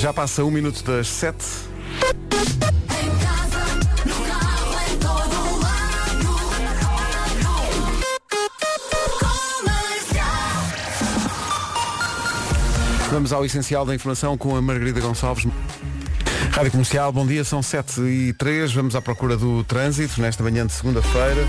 Já passa um minuto das sete. Vamos ao essencial da informação com a Margarida Gonçalves. Rádio Comercial, bom dia, são 7 e 3, vamos à procura do trânsito nesta manhã de segunda-feira.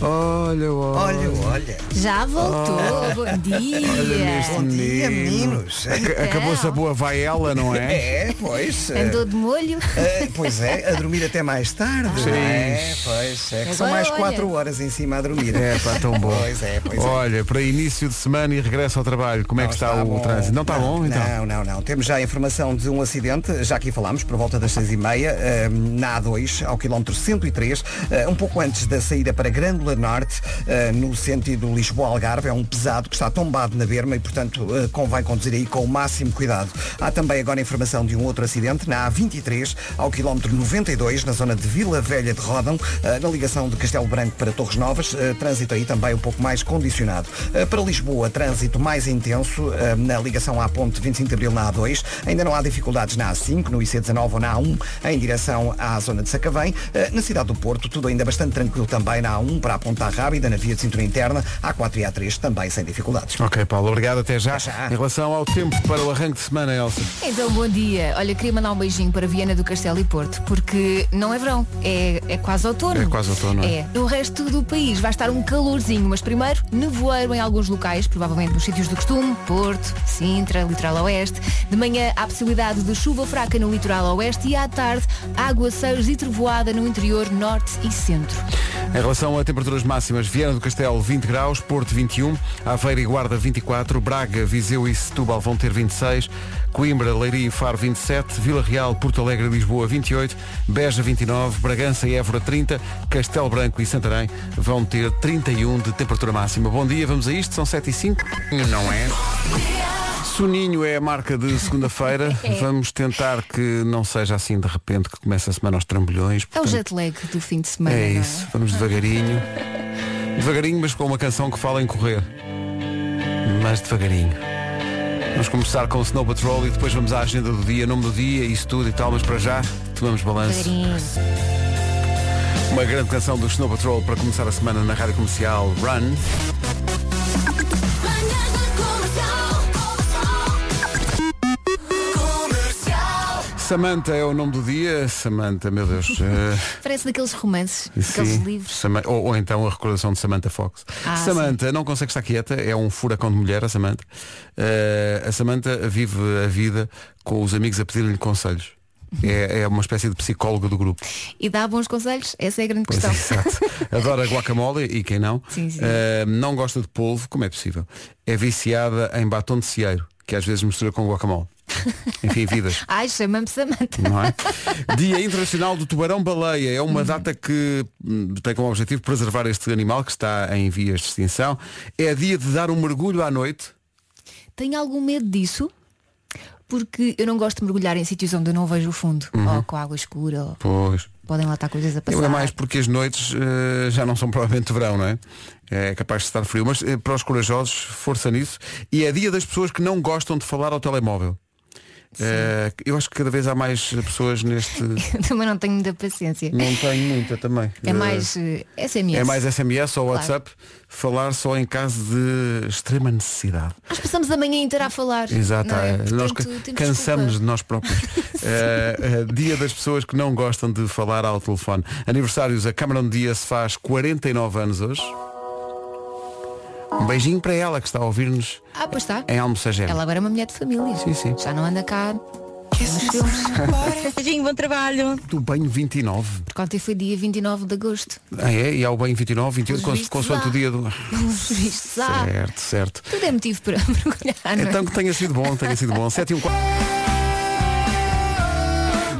Olha, olha. Olha, olha. Já voltou, bom dia. Olha neste Bom dia, menino. meninos. Ac- Acabou-se a boa vai ela, não é? É, pois. Andou de molho. eh, pois é, a dormir até mais tarde. Sim. não É, pois é. Que são mais olha. 4 horas em cima a dormir. É, pá, tão bom. Pois é, pois é. Olha, para início de semana e regresso ao trabalho, como é que Não está, o bom. trânsito? Não está bom, então? Não, não, não. Temos já a informação de um acidente, já aqui falámos, por volta das seis e meia, eh, na A2, ao quilómetro 103, eh, um pouco antes da saída para Grândola Norte, eh, no sentido Lisboa-Algarve. É um pesado que está tombado na berma e, portanto, eh, convém conduzir aí com o máximo cuidado. Há também agora informação de um outro acidente na A23, ao quilómetro 92, na zona de Vila Velha de Rodão, eh, na ligação de Castelo Branco para Torres Novas. Trânsito aí também um pouco mais condicionado. Para Lisboa, trânsito mais intenso na ligação à ponte 25 de Abril na A2. Ainda não há dificuldades na A5, no IC19 ou na A1, em direção à zona de Sacavém. Na cidade do Porto, tudo ainda bastante tranquilo também na A1 para a Ponta Rábida, na via de cintura interna, A4 e A3 também sem dificuldades. Ok, Paulo, obrigado, até já. Até já. Em relação ao tempo para o arranque de semana, Elsa. Então, bom dia. Olha, queria mandar um beijinho para Viana do Castelo e Porto, porque não é verão, é, é quase outono. É quase outono, é? É. No resto do país vai estar um calorzinho, mas primeiro nevoeiro em alguns locais, provavelmente nos sítios do costume, Porto, Sintra, Litoral Oeste. De manhã há possibilidade de chuva fraca no Litoral Oeste e à tarde aguaceiros e trovoada no interior norte e centro. Em relação a temperaturas máximas, Viana do Castelo 20 graus, Porto 21, Aveiro e Guarda 24, Braga, Viseu e Setúbal vão ter 26, Coimbra, Leiria e Faro 27, Vila Real, Porto Alegre e Lisboa 28, Beja 29, Bragança e Évora 30, Castelo Branco e Santarém vão ter 31 de temperatura máxima. Bom dia, vamos a isto, são 7 e 5. Não é? Soninho é a marca de segunda-feira. Vamos tentar que não seja assim de repente que começa a semana aos trambolhões. É o portanto- jet lag do fim de semana. é não isso, vamos devagarinho. Devagarinho, mas com uma canção que fala em correr. Mas devagarinho. Vamos começar com o Snow Patrol e depois vamos à agenda do dia, nome do dia, isso tudo e tal, mas para já tomamos balanço. Devagarinho. Uma grande canção do Snow Patrol para começar a semana na rádio comercial Run. Samantha é o nome do dia. Samantha, meu Deus. eh, Parece daqueles romances, daqueles Sim, livros. Sama- ou, ou então a recordação de Samantha Fox. Ah, Samantha não consegue estar quieta, é um furacão de mulher, a Samantha. Eh, a Samantha vive a vida com os amigos a pedir-lhe conselhos. É, é uma espécie de psicóloga do grupo. E dá bons conselhos? Essa é a grande Pois questão. exato. Adora guacamole e quem não. Sim, sim. Eh, não gosta de polvo, como é possível. É viciada em batom de cieiro, que às vezes mistura com guacamole. Enfim, vidas. Ai, chama-me Samantha. não é? Dia Internacional do Tubarão-Baleia é uma data que hum, tem como objetivo preservar este animal que está em vias de extinção. É dia de dar um mergulho à noite. Tenho algum medo disso? Porque eu não gosto de mergulhar em sítios onde eu não vejo o fundo. Ou com água escura, ou Pois. podem lá estar coisas a passar. Eu é mais porque as noites eh, já não são provavelmente verão, não é? É capaz de estar frio. Mas eh, para os corajosos, força nisso. E é dia das pessoas que não gostam de falar ao telemóvel. Eh, eu acho que cada vez há mais pessoas neste. Eu também não tenho muita paciência. Não tenho muita também. É Eh, mais eh, SMS. É mais SMS ou Claro. WhatsApp, falar só em caso de extrema necessidade. Nós passamos a manhã inteira a falar. Exato, é? é. nós Portanto, temos cansamos de nós próprios. Eh, eh, dia das pessoas que não gostam de falar ao telefone. Aniversários, a Cameron Diaz faz 49 anos hoje. Um beijinho para ela que está a ouvir-nos Ah, pois está. em Almoçagem. Ela agora é uma mulher de família. Sim, sim. Já não anda cá nos filmes. Beijinho, bom trabalho. Do banho 29. Porque ontem foi dia 29 de agosto. Ah, é? E há o banho 29, 28, Pelos cons- vistos consoante há. o dia do. Pelos vistos, ah, Certo, certo. tudo é motivo para mergulhar, não é? Então que tenha sido bom, tenha sido bom. 7 e um quarto.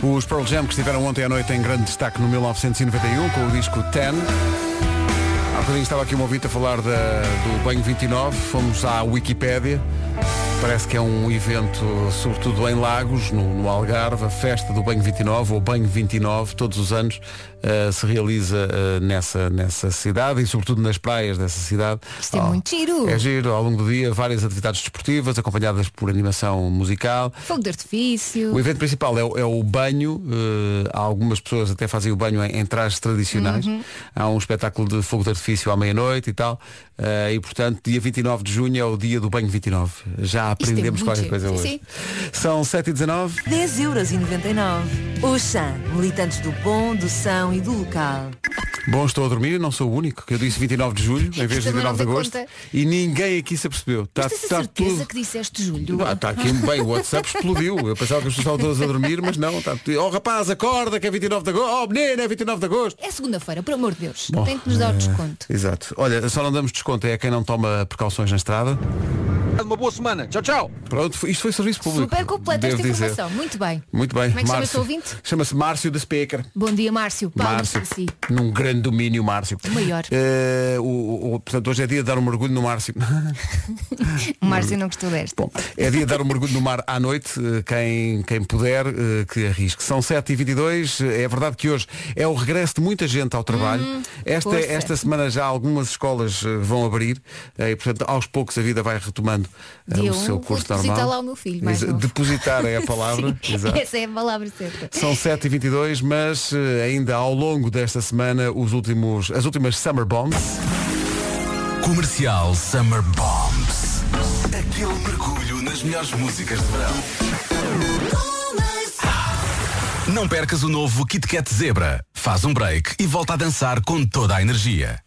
Os Pearl Jam que estiveram ontem à noite em grande destaque no 1991 com o disco Ten. Há estava aqui um ouvinte a falar da- do banho 29, fomos à Wikipédia Parece que é um evento, sobretudo em Lagos, no, no Algarve, a festa do Banho 29, ou Banho 29, todos os anos uh, se realiza uh, nessa, nessa cidade e sobretudo nas praias dessa cidade. Isto é muito giro. É giro, ao longo do dia, várias atividades desportivas, acompanhadas por animação musical. Fogo de artifício. O evento principal é, o- é o banho, uh, algumas pessoas até fazem o banho em, em trajes tradicionais. Uhum. Há um espetáculo de fogo de artifício à meia-noite e tal. E portanto, dia 29 de junho é o dia do banho 29. Já aprendemos muito qualquer coisa Sim, hoje. sim. São 7 e 19 10 euros e 99. Oxã, militantes do bom, do são e do local. Bom, estou a dormir, não sou o único, que eu disse 29 de julho, em vez de Também não 29 de agosto, conta. e ninguém aqui se apercebeu. Tá, tens a tá certeza tudo. que disseste Júlio? Ah, Está aqui bem, o WhatsApp explodiu. Eu pensava que as pessoas estavam todas a dormir, mas não. Está tudo... Oh rapaz, acorda que é 29 de agosto. Oh menino, é 29 de agosto. É segunda-feira, por amor de Deus. Bom, Tem que nos dar o eh, desconto. Exato. Olha, só não damos desconto é a quem não toma precauções na estrada. Uma boa semana. Tchau, tchau. Pronto, foi- isto foi serviço público. Super completa esta dizer. informação. Muito bem. Muito bem. Como é que chama Márcio. esse ouvinte? Chama-se Márcio de Speaker. Bom dia, Márcio. Palmas Márcio. para si. Num grande domínio, Márcio. O maior. Eh, o, o- portanto, hoje é dia de dar um mergulho no Márcio. O Márcio não gostou desta. Bom, é dia de dar um mergulho no mar à noite, eh, quem, quem puder, eh, que arrisque. São 7h22, é verdade que hoje é o regresso de muita gente ao trabalho. esta, Hum, força. esta semana já algumas escolas vão abrir e, portanto, aos poucos a vida vai retomando eh, Dia o seu curso vou depositar normal. lá o meu filho mais novo. Depositar é a palavra. Sim, exato. Essa é a palavra certa. São 7h22, mas eh, ainda ao longo desta semana os últimos, as últimas Summer Bombs. Comercial Summer Bombs. Aquele mergulho nas melhores músicas de verão. Não percas o novo Kit Kat Zebra. Faz um break e volta a dançar com toda a energia.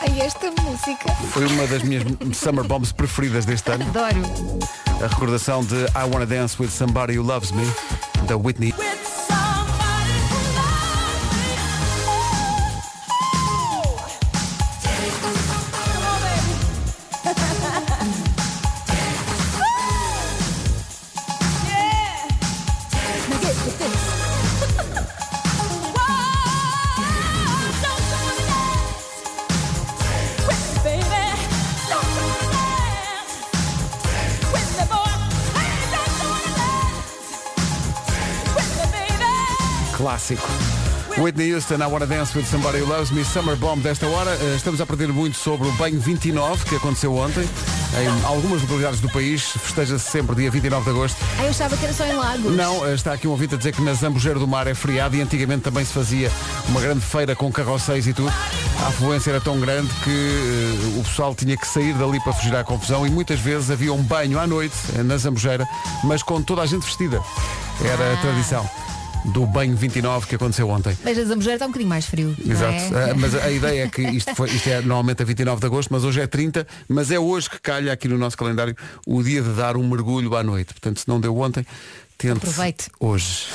Ai, esta música. Foi uma das minhas Summer Bombs preferidas deste ano. Adoro. A recordação de I Wanna Dance With Somebody Who Loves Me, da Whitney. Whitney Houston, I Wanna Dance With Somebody Who Loves Me, Summer Bomb desta hora. Eh, Estamos a aprender muito sobre o Banho 29, que aconteceu ontem. Em algumas localidades do país, festeja-se sempre dia 29 de agosto. Ai, eu achava que era só em Lagos. Não, eh, está aqui um ouvinte a dizer que na Zambujeira do Mar é feriado e antigamente também se fazia uma grande feira com carroceiros e tudo. A afluência era tão grande que eh, o pessoal tinha que sair dali para fugir à confusão e muitas vezes havia um banho à noite na Zambujeira, mas com toda a gente vestida. Era a tradição do banho 29 que aconteceu ontem. Mas a Zambujeira está um bocadinho mais frio. não Exato. é? Ah, mas a ideia é que isto, foi, isto é normalmente a 29 de agosto, mas hoje é 30, mas é hoje que calha aqui no nosso calendário o dia de dar um mergulho à noite. Portanto, se não deu ontem, tente Aproveite. hoje.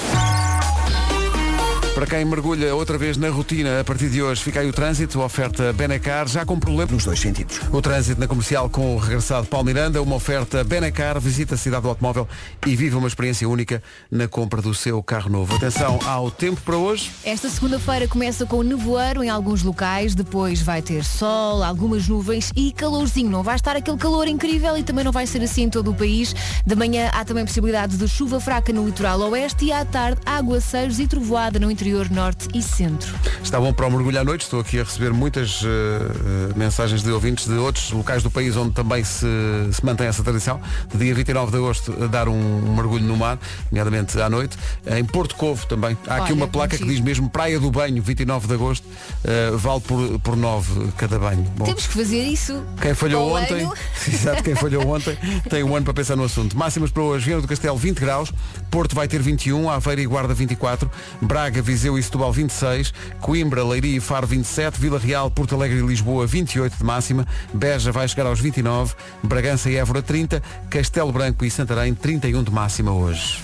Para quem mergulha outra vez na rotina, a partir de hoje fica aí o trânsito, oferta Benecar, já com problema. Nos dois sentidos. O trânsito na comercial com o regressado Paulo Miranda, uma oferta Benecar, visita a cidade do automóvel e vive uma experiência única na compra do seu carro novo. Atenção ao tempo para hoje. Esta segunda-feira começa com nevoeiro em alguns locais, depois vai ter sol, algumas nuvens e calorzinho. Não vai estar aquele calor incrível e também não vai ser assim em todo o país. De manhã há também possibilidade de chuva fraca no litoral oeste e à tarde aguaceiros e trovoada no interior norte e centro. Está bom para o mergulho à noite. Estou aqui a receber muitas eh, mensagens de ouvintes de outros locais do país onde também se, se mantém essa tradição. De dia 29 de agosto, a dar um, mergulho no mar, nomeadamente à noite. Em Porto Covo também. Há aqui Olha, uma placa que muito diz mesmo Praia do Banho, 29 de agosto. eh, vale por, por 9 cada banho. Bom, Temos que fazer isso. quem falhou ontem, exato, quem falhou ontem, tem um ano para pensar no assunto. Máximas para hoje, Viana do Castelo 20 graus, Porto vai ter 21, Aveiro e Guarda 24, Braga, Viseu e Setúbal 26, Coimbra, Leiria e Faro 27, Vila Real, Porto Alegre e Lisboa 28 de máxima, Beja vai chegar aos 29, Bragança e Évora 30, Castelo Branco e Santarém 31 de máxima hoje.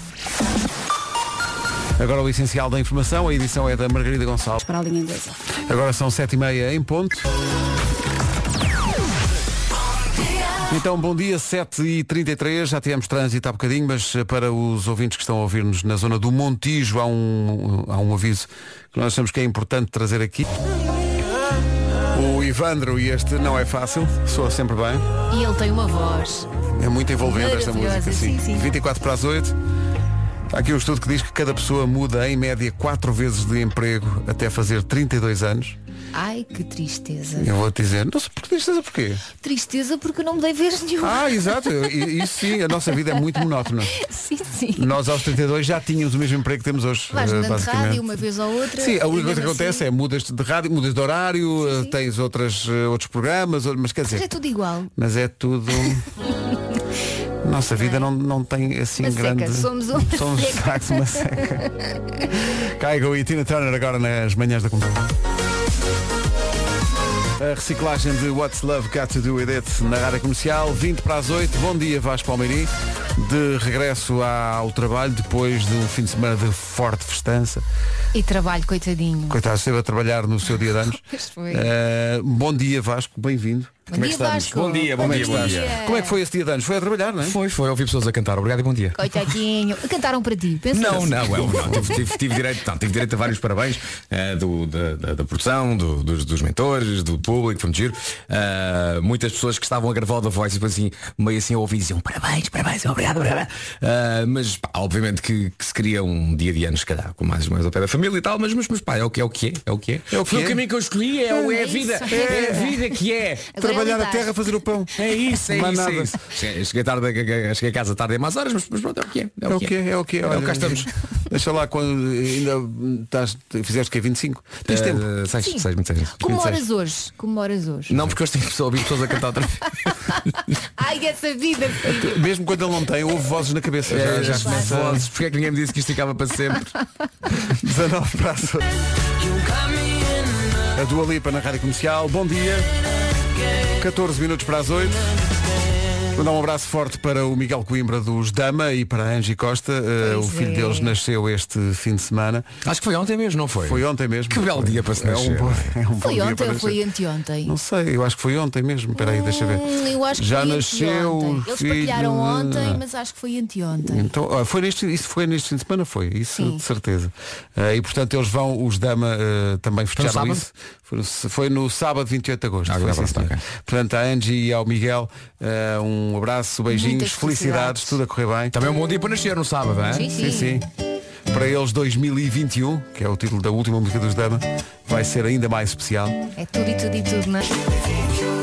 Agora o essencial da informação, a edição é da Margarida Gonçalves. para a língua inglesa. Agora são sete e meia em ponto. Então, bom dia, 7h33, já tivemos trânsito há bocadinho, mas para os ouvintes que estão a ouvir-nos na zona do Montijo, há um, há um aviso que nós achamos que é importante trazer aqui. O Ivandro e este não é fácil, soa sempre bem. E ele tem uma voz. É muito envolvente esta música, sim. sim, sim. 24 para as 8. Está aqui um estudo que diz que cada pessoa muda em média 4 vezes de emprego até fazer 32 anos. Ai, que tristeza. Eu vou te dizer, não sei por tristeza porquê? Tristeza porque não me dei vez nenhum. Ah, exato, isso sim, a nossa vida é muito monótona. Sim, sim. Nós aos 32 já tínhamos o mesmo emprego que temos hoje, Vais eh, mudando de basicamente. rádio uma vez ou outra. Sim, a única coisa que acontece assim- é mudas de rádio, mudas de horário, eh, tens outras, eh, outros programas, mas quer Mas é dizer, tudo igual. mas é tudo. Nossa vida não, não tem assim Uma seca, grande. somos uma somos seca. de uma seca. Caigo e Tina Turner agora nas manhãs da comunidade. A reciclagem de What's Love Got to Do With It na rádio comercial, 20 para as 8. Bom dia, Vasco Palmeirim. De regresso ao trabalho depois de um fim de semana de forte festança. E trabalho, coitadinho. Coitado, esteve a trabalhar no seu dia de anos. Eh, bom dia, Vasco, bem-vindo. Bom Como é que dia, estamos? Vasco. Bom dia, bom Como é dia, que bom estás? dia. Como é que foi esse dia de anos? Foi a trabalhar, não é? Foi, foi, ouvi pessoas a cantar. Obrigado e bom dia. Coitadinho. Cantaram para ti. Pensa Não, nisso. não, eu não. Tive, tive- tive direito, não, tive direito a vários parabéns eh, do, da, da- da produção, do- dos, dos mentores, do público, foi muito giro. Eh, muitas pessoas que estavam a gravar o da voz e depois assim, meio assim a ouvir diziam parabéns, parabéns, obrigado, obrigado. Eh, mas pá, obviamente que, que se queria um dia de anos, se calhar, com mais, mais ao pé da família e tal, mas, mas, mas pá, é o que é o que é, é o que é. É o que foi é. o caminho que eu escolhi, é, o- é a É vida, é a vida que é. Agora é Trabalhar a terra, fazer o pão. É isso, é Mais isso, é nada. isso. Cheguei, cheguei tarde, cheguei a casa tarde em mais horas, mas, mas pronto, é o que é. É o que é, é o que é. É o Olha, que cá estamos. Deixa lá quando ainda estás, fizeste que é 25. Tens tempo. Eh, seis, Sim. seis, 26. Comemoras hoje. Comemoras hoje. Não, porque hoje tenho pessoa, ouvi pessoas a cantar outra vez. Ai, essa vida, filho. Mesmo quando ele não tem, houve vozes na cabeça. Já, É, já já começa vozes. Porque é que ninguém me disse que isto ficava para sempre? 19 para as oito. A Dua Lipa na Rádio Comercial. Bom dia. 14 minutos para as 8. Mandar um abraço forte para o Miguel Coimbra dos Dama e para a Angie Costa. Eh, o filho é. deles nasceu este fim de semana. Acho que foi ontem mesmo, não foi? Foi ontem mesmo. Que belo dia para se É um nascer. bom, é um bom Foi ontem ou foi nascer. anteontem? Não sei, eu acho que foi ontem mesmo. Espera aí, deixa ver. Hum, eu acho que Já foi nasceu anteontem. Eles filho partilharam ontem, mas acho que foi anteontem. Então, ó, foi neste, isso foi neste fim de semana, foi, isso Sim. de certeza. Eh, e portanto eles vão, os Dama eh, também sábado? isso. Foi no, foi no sábado 28 de agosto. Ah, foi, agora sim, pronto, senhor. ok. Portanto, a Angie e ao Miguel, eh, um abraço, beijinhos, Muitas felicidades, felicidades. tudo a correr bem. Também é um bom dia para nascer no sábado, é? Sim, Sim, sim. Para eles 2021, que é o título da última música dos Dama, vai ser ainda mais especial. É tudo e tudo e tudo, não é?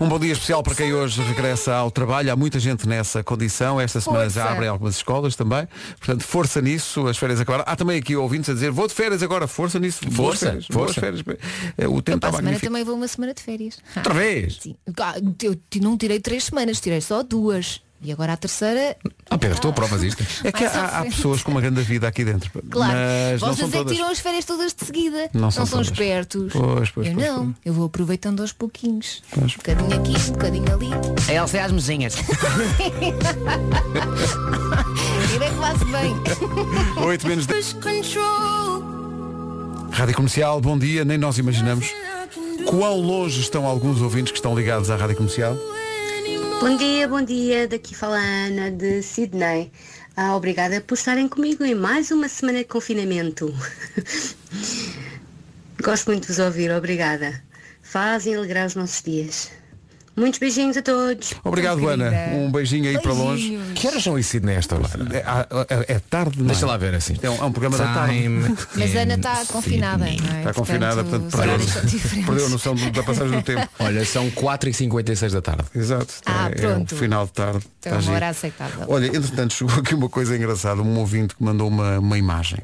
Um bom dia especial para quem hoje regressa ao trabalho. Há muita gente nessa condição. Esta semana já Força. abrem algumas escolas também. Portanto, força nisso. As férias acabaram. Há também aqui ouvintes a dizer, vou de férias agora, força nisso. Força, férias, força. férias. Eh, O tempo está a semana magnífico. também vou uma semana de férias. Outra vez. Sim. Ah, Eu não tirei três semanas, tirei só duas. E agora a terceira. Ah, Pedro, tu aprovas isto? É que há, há pessoas com uma grande vida aqui dentro. Claro, Mas não vocês são é que todas. tiram as férias todas de seguida. Não Não, são são espertos. Pois, pois, eu pois, não. pois. Eu vou aproveitando aos pouquinhos. Pois. Um bocadinho aqui, um bocadinho ali. A Elsa é às mesinhas. E bem que faço bem. 8 menos 10. Rádio Comercial, bom dia. Nem nós imaginamos quão longe estão alguns ouvintes que estão ligados à Rádio Comercial. Bom dia, bom dia. Daqui fala a Ana de Sydney. Ah, obrigada por estarem comigo em mais uma semana de confinamento. Gosto muito de vos ouvir, obrigada. Fazem alegrar os nossos dias. Muitos beijinhos a todos. Obrigado, Tão Ana. querida. Um beijinho aí para longe. Que horas são isso nesta hora? É, é- é tarde, não é? Deixa lá ver assim. É um, é um programa da tarde. Time Mas a Ana está confinada, é? Está confinada, portanto, os perdeu, diferentes. perdeu a noção da passagem do tempo. Olha, são 4h56 da tarde. Exato. Ah, é, é pronto. o final de tarde. Então, Está uma hora aceitável. Olha, entretanto, chegou aqui uma coisa engraçada. Um ouvinte que mandou uma, uma imagem.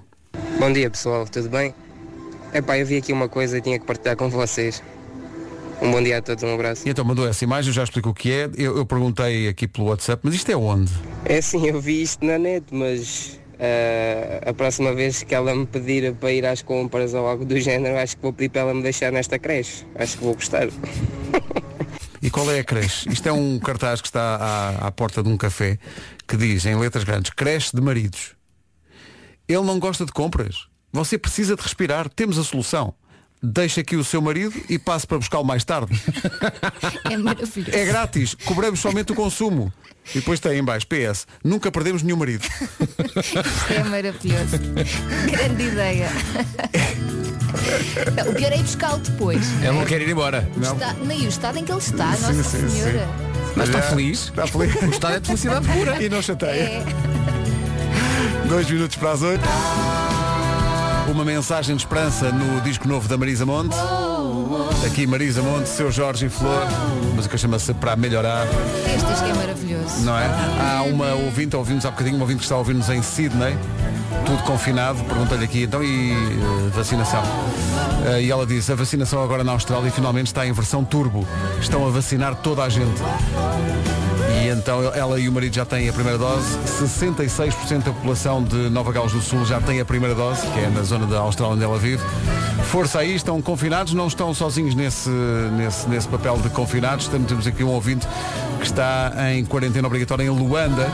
Bom dia pessoal, tudo bem? Epá, eu vi aqui uma coisa e tinha que partilhar com vocês. Um bom dia a todos, um abraço. E então mandou essa imagem, já explico o que é. Eu, eu perguntei aqui pelo WhatsApp, mas isto é onde? É assim, eu vi isto na net, mas ah, a próxima vez que ela me pedir para ir às compras ou algo do género, acho que vou pedir para ela me deixar nesta creche. Acho que vou gostar. E qual é a creche? Isto é um cartaz que está à, à porta de um café que diz em letras grandes, creche de maridos. Ele não gosta de compras. Você precisa de respirar. Temos a solução. Deixa aqui o seu marido e passe para buscá-lo mais tarde. É maravilhoso. É grátis. Cobramos somente o consumo. E depois tem em baixo, PS, nunca perdemos nenhum marido. É maravilhoso. Grande ideia. Não, o pior é ir buscá-lo depois. Ele não quer ir embora. O está- Nem o estado em que ele está, Sim, Nossa sim, Senhora. Mas está Já- feliz. Está feliz. O estado é de felicidade pura. E não chateia. É. Dois minutos para as oito. Uma mensagem de esperança no disco novo da Marisa Monte. Aqui Marisa Monte, seu Jorge e Flor. A música chama-se Para Melhorar. Este disco é maravilhoso. Não é? Há uma ouvinte, ouvimos há bocadinho, uma ouvinte que está a ouvir-nos em Sydney, tudo confinado, pergunta-lhe aqui, então e eh, vacinação? Eh, e ela diz, a vacinação agora na Austrália finalmente está em versão turbo. Estão a vacinar toda a gente. Então ela e o marido já têm a primeira dose. 66% da população de Nova Gales do Sul já tem a primeira dose, que é na zona da Austrália onde ela vive. Força aí, estão confinados, não estão sozinhos nesse, nesse, nesse papel de confinados. Temos, aqui um ouvinte que está em quarentena obrigatória em Luanda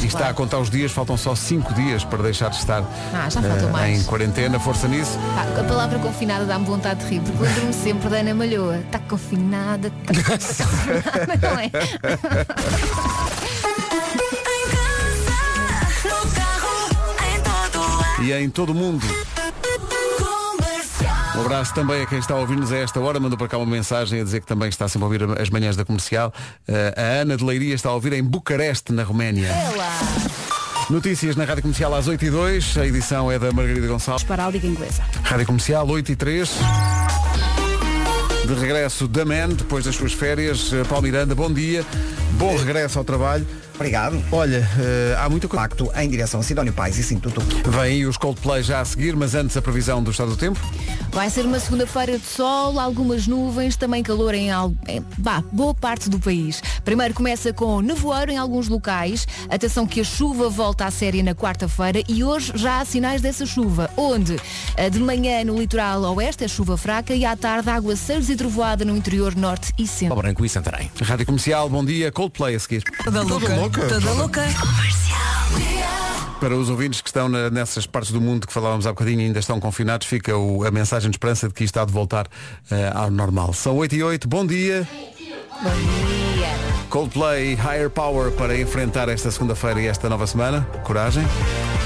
e está a contar os dias, faltam só 5 dias para deixar de estar Ah, mais. em quarentena. Força nisso. A palavra confinada dá-me vontade de rir, porque lembro-me sempre da Ana Malhoa. Está confinada, está confinada, não é? e em todo o mundo. Um abraço também a quem está a ouvir-nos a esta hora. Mandou para cá uma mensagem a dizer que também está sempre a ouvir as manhãs da comercial. Eh, a Ana de Leiria está a ouvir em Bucareste, na Roménia. Notícias na Rádio Comercial às 8 e 2 A edição é da Margarida Gonçalves. Para a Liga Inglesa. Rádio Comercial 8 e 3 De regresso da Man, depois das suas férias. Eh, Paulo Miranda, bom dia. Bom regresso ao trabalho. Obrigado. Olha, eh, há muita coisa. Pacto em direção a Sidónio Pais e sim, tudo. Vem aí os Coldplay já a seguir, mas antes a previsão do estado do tempo. Vai ser uma segunda-feira de sol, algumas nuvens, também calor em, em bah, boa parte do país. Primeiro começa com nevoeiro em alguns locais. Atenção que a chuva volta à série na quarta-feira e hoje já há sinais dessa chuva. Onde? Eh, De manhã no litoral oeste é chuva fraca e à tarde aguaceiros e trovoada no interior norte e centro. Branco e Santarém. Rádio Comercial, bom dia. Coldplay a seguir. Toda louca. Toda louca. Para os ouvintes que estão na- nessas partes do mundo que falávamos há bocadinho e ainda estão confinados, fica o- a mensagem de esperança de que isto há de voltar eh, ao normal. São 8 e 8, bom dia. Bom dia. Coldplay Higher Power para enfrentar esta segunda-feira e esta nova semana. Coragem.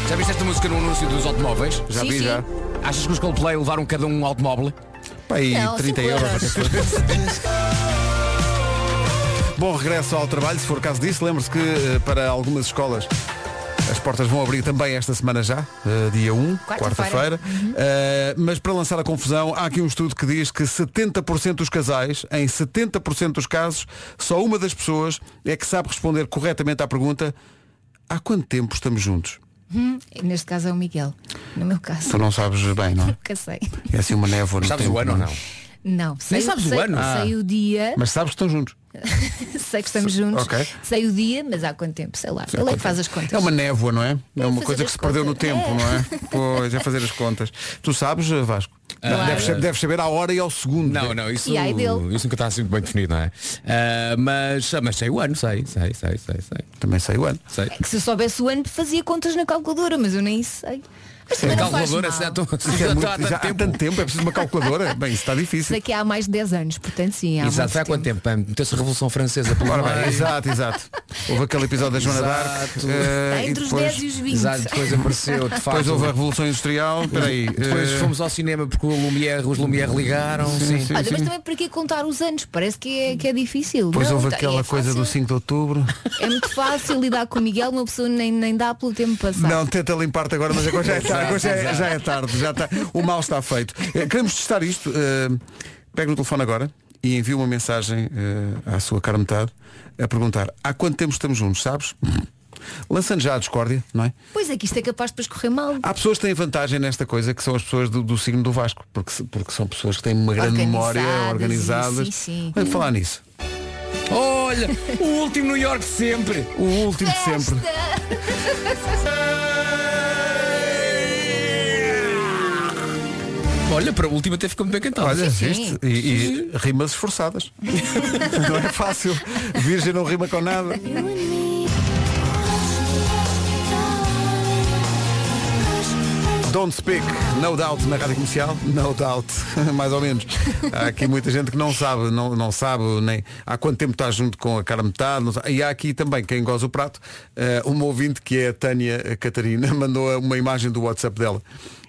Já viste esta música no anúncio dos automóveis? Já Sim, vi, sim. já. Achas que os Coldplay levaram cada um automóvel? Pá, aí Não, 30 cinco euros. Bom regresso ao trabalho, se for caso disso. Lembre-se que eh, para algumas escolas as portas vão abrir também esta semana já, eh, dia 1, Quarta-feira. quarta-feira. Eh, mas para lançar a confusão, há aqui um estudo que diz que 70% dos casais, em 70% dos casos, só uma das pessoas é que sabe responder corretamente à pergunta há quanto tempo estamos juntos? Hum, neste caso é o Miguel. No meu caso. Tu não sabes bem, não é? Nunca sei. É assim uma névoa no Sabes tempo, o ano ou não? Não, sei, sabes o sei, ano? sei o dia, Mas sabes que estão juntos. sei que estamos juntos, Ok. sei o dia, mas há quanto tempo, sei lá. Ele é que faz as contas. É uma névoa, não é? É, uma fazer coisa que se perdeu no tempo, É. não é? Pois, é fazer as contas. Tu sabes, Vasco? Deves, saber, deves saber à hora e ao segundo. Não, não, isso, E isso nunca está assim muito bem definido, não é? Ah, mas, mas sei o ano, sei, sei, sei, sei, sei. Também sei o ano. sei. É que se eu soubesse o ano fazia contas na calculadora, mas eu nem sei. Faz calculadora se há tão- é muito- há tanto já há tempo. tanto tempo, é preciso uma calculadora. Bem, isso está difícil. Sei que há mais de 10 anos, portanto sim, há Exato, há quanto tempo? pá? Meteu-se a Revolução Francesa pelo Ora bem, exato, exato. Houve aquele episódio da Joana Dark. Exato. eh, e Entre os depois, 10 e os 20. Exato, depois apareceu, de facto. depois houve a Revolução Industrial. Espera aí. Depois eh, fomos ao cinema porque o Lumière, os Lumière ligaram. Sim, sim, Olha, sim. mas também para que contar os anos? Parece que é, que é difícil. Depois Não, houve tá- aquela é coisa do fácil. 5 de outubro. É muito fácil lidar com o Miguel, uma pessoa nem, nem dá pelo tempo passado. Não, tenta limpar-te agora, mas agora já é tarde. Agora já é, já é tarde. Já está, o mal está feito. Eh, Queremos testar isto. eh, Pega no telefone agora e envia uma mensagem eh, à sua cara metade a perguntar há quanto tempo estamos juntos, sabes? Lançando já a discórdia, não é? Pois é que isto é capaz de correr mal. Há pessoas que têm vantagem nesta coisa que são as pessoas do, do signo do Vasco, porque, porque são pessoas que têm uma grande memória, Organizadas, sim, sim. Olha, falar nisso. Olha, o último New York de sempre. O último de sempre. Olha, para a última até ficou muito bem cantado. Olha, sim. viste? E, e rimas esforçadas. não é fácil. Virgem não rima com nada. Don't Speak, No Doubt na rádio comercial, No Doubt, mais ou menos. Há aqui muita gente que não sabe, não, não sabe nem há quanto tempo está junto com a cara metade. não sabe. E há aqui também quem goza o prato, eh, uma ouvinte que é a Tânia Catarina, mandou uma imagem do WhatsApp dela.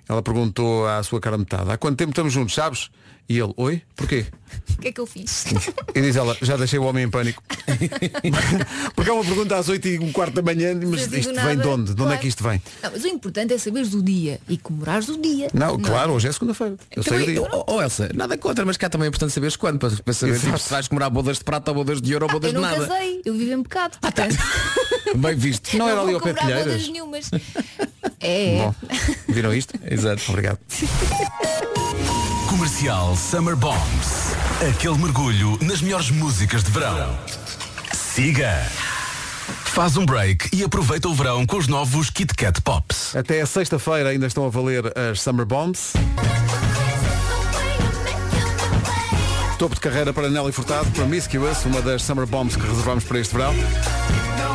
Ela perguntou à sua cara metade, há quanto tempo estamos juntos, sabes? E ele, oi? Porquê? O que é que eu fiz? E diz ela, já deixei o homem em pânico. Porque é uma pergunta às 8 e um quarto da manhã, mas Não isto nada, vem de onde? De onde é que isto vem? Não, mas o importante é saberes do dia e comemorares o dia. Não, claro, hoje é segunda-feira. Eu sei o Também, dia. oh, oh, Elsa, nada contra, mas cá também é importante saberes quando, para, para saber tipo, se vais comemorar bodas de prata ou bodas de ouro ou bodas Eu de não nada. casei, eu vivo em pecado. portanto, Bem visto. Não era vou ali ao pé de nenhumas. É, Bom, viram isto? Exato. Obrigado. Comercial Summer Bombs. Aquele mergulho nas melhores músicas de verão. Siga. Faz um break e aproveita o verão com os novos Kit Kat Pops. Até a sexta-feira ainda estão a valer as Summer Bombs. Topo de carreira para Nelly Furtado, Promiscuous, uma das Summer Bombs que reservamos para este verão.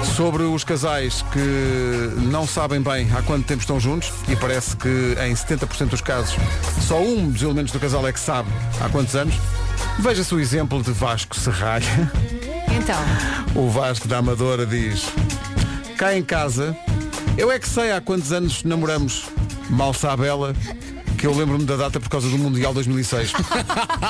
Sobre os casais que não sabem bem há quanto tempo estão juntos, e parece que em 70% dos casos só um dos elementos do casal é que sabe há quantos anos, veja-se o exemplo de Vasco Serralha. então. O Vasco da Amadora diz Cá em casa Eu é que sei há quantos anos namoramos Mal sabe ela Que eu lembro-me da data por causa do Mundial 2006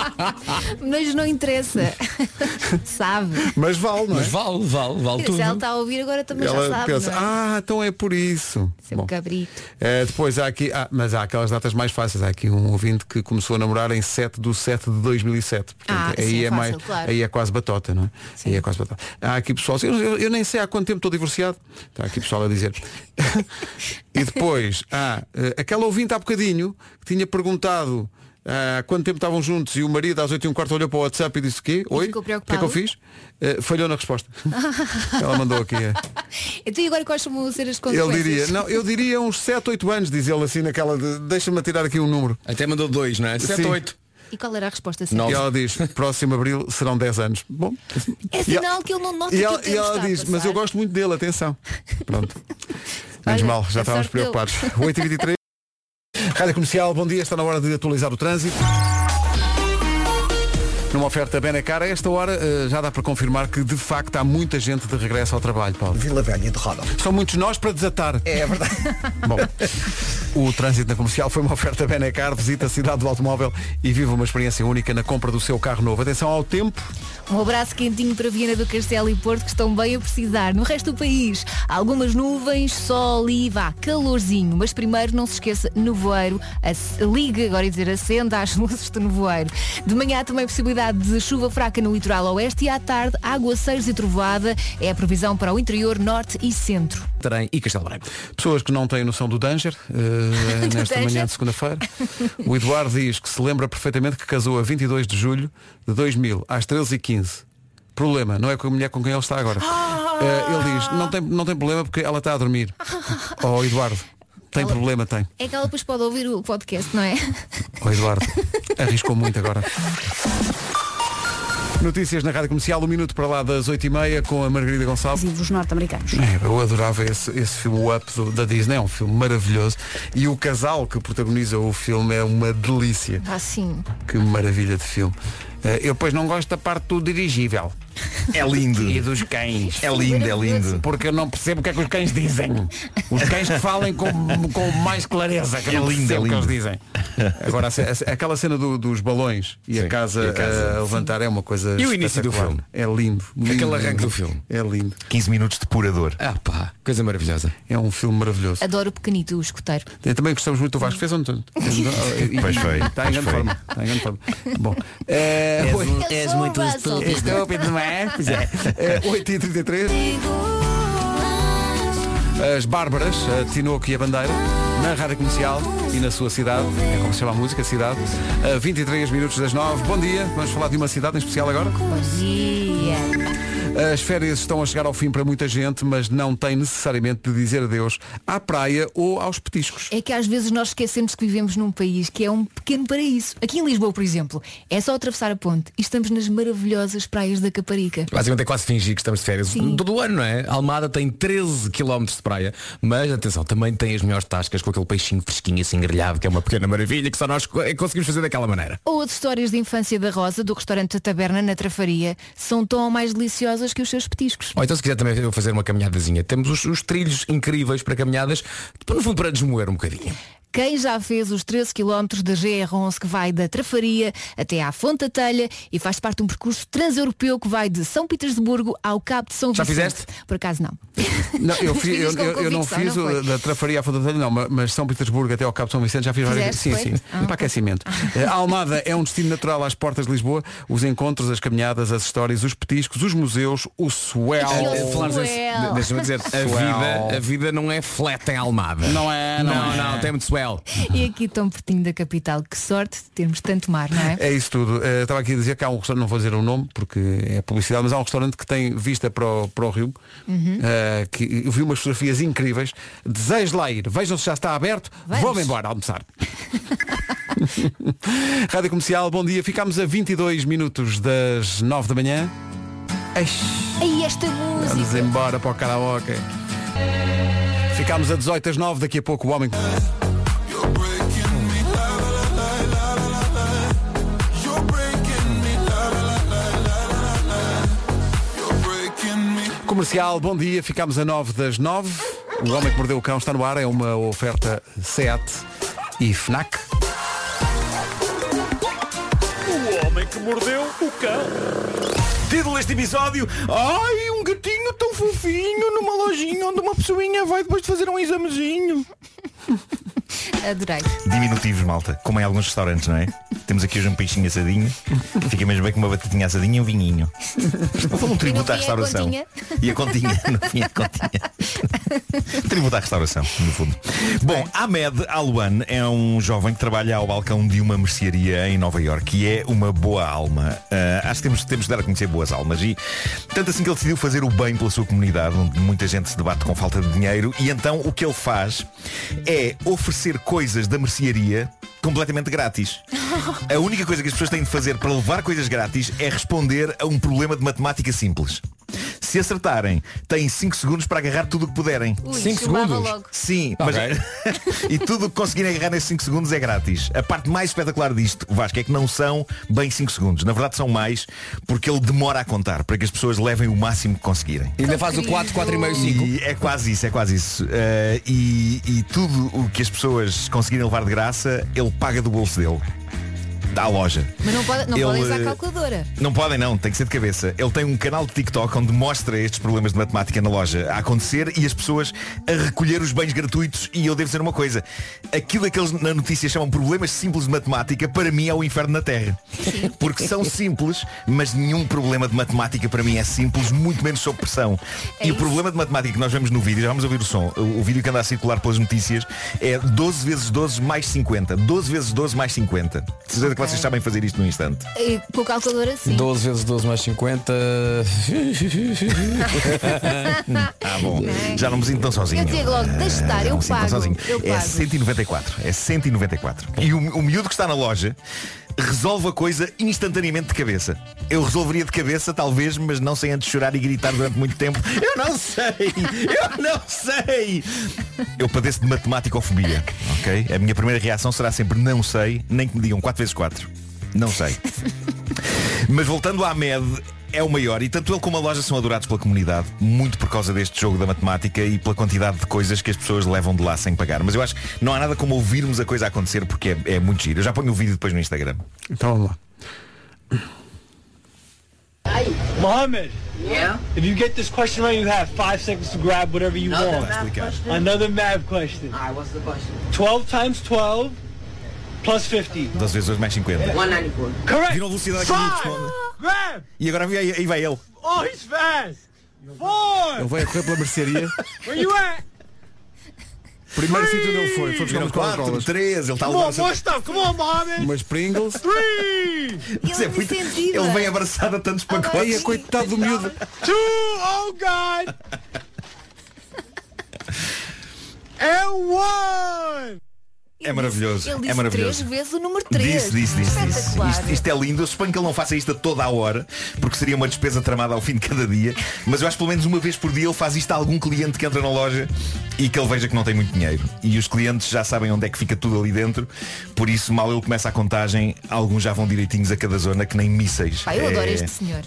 Mas não interessa. sabe? Mas vale, não é? Mas vale, vale, vale tudo. Se ela está a ouvir agora também já Ela sabe. pensa, não é? ah, então é por isso Seu Bom, cabrito. eh, Depois há aqui ah, Mas há aquelas datas mais fáceis Há aqui um ouvinte que começou a namorar em 7 de 7 de 2007 Portanto, Ah, aí sim, é fácil, mais claro. Aí é quase batota, não é? Aí é quase batota Há aqui pessoal eu, eu- eu nem sei há quanto tempo estou divorciado Está aqui pessoal a dizer E depois há eh, aquela ouvinte há bocadinho Que tinha perguntado ah, há quanto tempo estavam juntos e o marido às 8 e um quarto olhou para o WhatsApp e disse o quê? Oi? O que é que eu fiz? Eh, falhou na resposta. Ela mandou aqui. eh, Então e agora quais vão ser as ele consequências? diria, não, eu diria uns 7, 8 anos, diz ele assim naquela de deixa-me tirar aqui um número. Até mandou dois, não é? Sim. 7 8. E qual era a resposta certa? E ela diz, próximo abril serão 10 anos. Bom. É sinal ela- que ele não nota E que ela, o tempo e ela está a diz, mas eu gosto muito dele, atenção. Pronto. Menos Olha, mal, já estávamos preocupados. 8h23. Rádio Comercial, bom dia, está na hora de atualizar o trânsito. Numa oferta Benacar, a esta hora eh, já dá para confirmar que de facto há muita gente de regresso ao trabalho, Paulo. Vila Velha de Roda. São muitos nós para desatar. É verdade. Bom, o trânsito na comercial foi uma oferta Benacar, visita a cidade do automóvel e viva uma experiência única na compra do seu carro novo. Atenção ao tempo. Um abraço quentinho para Viana do Castelo e Porto que estão bem a precisar. No resto do país, algumas nuvens, sol e vá, calorzinho. Mas primeiro não se esqueça, nevoeiro, ligue, agora ia dizer, acenda as luzes do nevoeiro. De manhã também possibilidade de chuva fraca no litoral oeste e à tarde, aguaceiros e trovoada. É a previsão para o interior, norte e centro. Tarém e Castelo Branco. Pessoas que não têm noção do danger, eh, Do nesta danger. manhã de segunda-feira. O Eduardo diz que se lembra perfeitamente que casou a 22 de julho de 2000, às 13h15. Problema, não é com a mulher com quem ele está agora. Eh, ele diz, não tem, não tem problema porque ela está a dormir. Oh, Eduardo, tem Ela- problema, tem. É que ela depois pode ouvir o podcast, não é? Oh, Eduardo, arriscou muito agora. Notícias na Rádio Comercial, um minuto para lá das 8h30 com a Margarida Gonçalves. Os norte-americanos. É, eu adorava esse, esse filme o Up do- da Disney, é um filme maravilhoso. E o casal que protagoniza o filme é uma delícia. Ah, sim. Que maravilha de filme. Eh, eu depois não gosto da parte do dirigível. É lindo. E dos cães. É lindo, é lindo. Porque eu não percebo o que é que os cães dizem. Os cães que falem com, com mais clareza, que É não lindo, é o que eles lindo. dizem. Agora, a a aquela cena do- dos balões e, a Sim, casa, e a casa. a levantar é uma coisa E o início do filme? É lindo. lindo, Aquele arranque lindo. do filme. É lindo. 15 minutos de pura dor. Ah pá, coisa maravilhosa. É um filme maravilhoso. Adoro o pequenito, o escoteiro. Também gostamos muito do Vasco. Fez ontem. Pois foi, Está em grande forma. Está em grande forma. Bom. É, oi- sou muito estúpido. É? Pois é. É, 8h33. As Bárbaras, a Tinoco e a Bandeira, na Rádio Comercial e na sua cidade, é como se chama a música, cidade, a 23 minutos das 9. Bom dia, vamos falar de uma cidade em especial agora. Bom dia. As férias estão a chegar ao fim para muita gente, mas não tem necessariamente de dizer adeus à praia ou aos petiscos. É que às vezes nós esquecemos que vivemos num país que é um pequeno paraíso. Aqui em Lisboa, por exemplo, é só atravessar a ponte e estamos nas maravilhosas praias da Caparica. Basicamente é quase fingir que estamos de férias. Sim. Todo o ano, não é? Almada tem 13 km de praia, mas atenção, também tem as melhores tascas com aquele peixinho fresquinho assim grelhado, que é uma pequena maravilha que só nós é conseguimos fazer daquela maneira. Ou as histórias de infância da Rosa, do restaurante da Taberna na Trafaria, são tão ou mais deliciosas que os seus petiscos. Ou então se quiser também fazer uma caminhadazinha, temos os, os trilhos incríveis para caminhadas, no fundo para desmoer um bocadinho. Quem já fez os 13 km da GR11 que vai da Trafaria até à Fonte da Telha e faz parte de um percurso transeuropeu que vai de São Petersburgo ao Cabo de São Já Vicente. fizeste? Por acaso não. Não, eu, fiz- eu, eu- eu não fiz não o da Trafaria à Fonte não, ma- mas São Petersburgo até ao Cabo de São Vicente já fiz várias Fizeste, Sim, foi? sim. Ah, para aquecimento. Eh, A Almada é um destino natural às portas de Lisboa. Os encontros, as caminhadas, as histórias, os petiscos, os museus, o swell. Deixa-me dizer, a vida, a vida não é flat em Almada. Não é, não não, é. não, tem muito swell. E aqui tão pertinho da capital. Que sorte de termos tanto mar, não é? É isso tudo. Eh, estava aqui a dizer que há um restaurante, não vou dizer o nome porque é publicidade, mas há um restaurante que tem vista para o, para o rio. Uhum. eh, que eu vi umas fotografias incríveis. Desejo lá ir. Vejam se já está aberto. Vamos. Vou-me embora almoçar. Rádio Comercial, bom dia. Ficámos a 22 minutos das 9 da manhã. Aí esta Vamos música. embora para o karaoke. Ficámos a 18 às 9, daqui a pouco o homem. Comercial, bom dia. Ficámos a 9 das 9. O Homem que Mordeu o Cão está no ar. É uma oferta SEAT e FNAC. O homem que mordeu o cão. Título deste episódio Ai, um gatinho tão fofinho numa lojinha onde uma pessoinha vai depois de fazer um examezinho Adorei. Diminutivos, malta, como em alguns restaurantes, não é? Temos aqui hoje um peixinho assadinho. Fica mesmo bem com uma batatinha assadinha e um vinhinho. Foi um tributo à restauração. E a continha, no fim a continha. tributo à restauração, no fundo. Bom, Ahmed Alouan é um jovem que trabalha ao balcão de uma mercearia em Nova York e é uma boa alma. Ah, acho que temos, temos de dar a conhecer boas almas. E tanto assim que ele decidiu fazer o bem pela sua comunidade, onde muita gente se debate com falta de dinheiro, e então o que ele faz é oferecer coisas da mercearia completamente grátis. A única coisa que as pessoas têm de fazer para levar coisas grátis é responder a um problema de matemática simples. Se acertarem, têm 5 segundos para agarrar tudo o que puderem. Ui, 5 chumbava segundos? logo. Sim, mas e tudo o que conseguirem agarrar nesses 5 segundos é grátis. A parte mais espetacular disto, Vasco, é que não são bem 5 segundos. Na verdade são mais, porque ele demora a contar, para que as pessoas levem o máximo que conseguirem. E ainda faz o 4, 4 e meio, 5. E é quase isso, é quase isso. Eh, e, e tudo o que as pessoas conseguirem levar de graça, ele paga do bolso dele. Da loja. Mas não, pode, não Ele, podem usar eh, calculadora. Não podem não, tem que ser de cabeça. Ele tem um canal de TikTok onde mostra estes problemas de matemática na loja a acontecer e as pessoas a recolher os bens gratuitos. E eu devo dizer uma coisa, aquilo que eles na notícia chamam problemas simples de matemática, para mim é o inferno na Terra. Porque são simples, mas nenhum problema de matemática para mim é simples, muito menos sob pressão. É e o isso. problema de matemática que nós vemos no vídeo, já vamos ouvir o som, o, o vídeo que anda a circular pelas notícias, é 12 vezes 12 mais 50. 12 vezes 12 mais 50. De certeza vocês sabem fazer isto num instante. E Com calculadora sim. 12 vezes 12 mais 50. Ah, bom. Já não me sinto tão sozinho. Eu digo logo, deixa estar, eu pago, sozinho. eu É pago. 194. É 194. E o, o miúdo que está na loja resolve a coisa instantaneamente de cabeça. Eu resolveria de cabeça, talvez, mas não sem antes chorar e gritar durante muito tempo. Eu não sei! Eu não sei! Eu padeço de matemáticofobia, ok? A minha primeira reação será sempre não sei, nem que me digam 4 vezes 4. Não sei. Mas voltando à MED, é o maior e tanto ele como a loja são adorados pela comunidade, muito por causa deste jogo da matemática e pela quantidade de coisas que as pessoas levam de lá sem pagar. Mas eu acho que não há nada como ouvirmos a coisa acontecer porque é, é muito giro. Eu já ponho o vídeo depois no Instagram. Então vamos lá. Mohammed Yeah? If you get this question right you have five seconds to grab whatever you Another want math? Another math question Alright, what's the question? 12 times 12 plus 50 12 vezes 2 mais 50. 194 Correct Viram a velocidade que ele Five responde? Grab E agora aí, aí vai ele. Oh he's fast Four Ele vai a correr pela mercearia. Where you at? Primeiro sítio onde ele foi. Foi buscar umas 4, Coca-Colas. 3, ele está a Come on levar Come on Mohammed Umas Pringles. Three Mas é muito- Ele vem abraçado a tantos Ai, pacotes. a coitado do miúdo. Two Oh God And one É maravilhoso. Ele é disse maravilhoso. três vezes o número 3. Disse, disse, disse, disse. Isto, isto é lindo. Eu suponho que ele não faça isto a toda a hora, porque seria uma despesa tramada ao fim de cada dia. Mas eu acho que pelo menos uma vez por dia ele faz isto a algum cliente que entra na loja e que ele veja que não tem muito dinheiro. E os clientes já sabem onde é que fica tudo ali dentro. Por isso, mal ele começa a contagem, alguns já vão direitinhos a cada zona, que nem mísseis. Pá, eu adoro É- este senhor.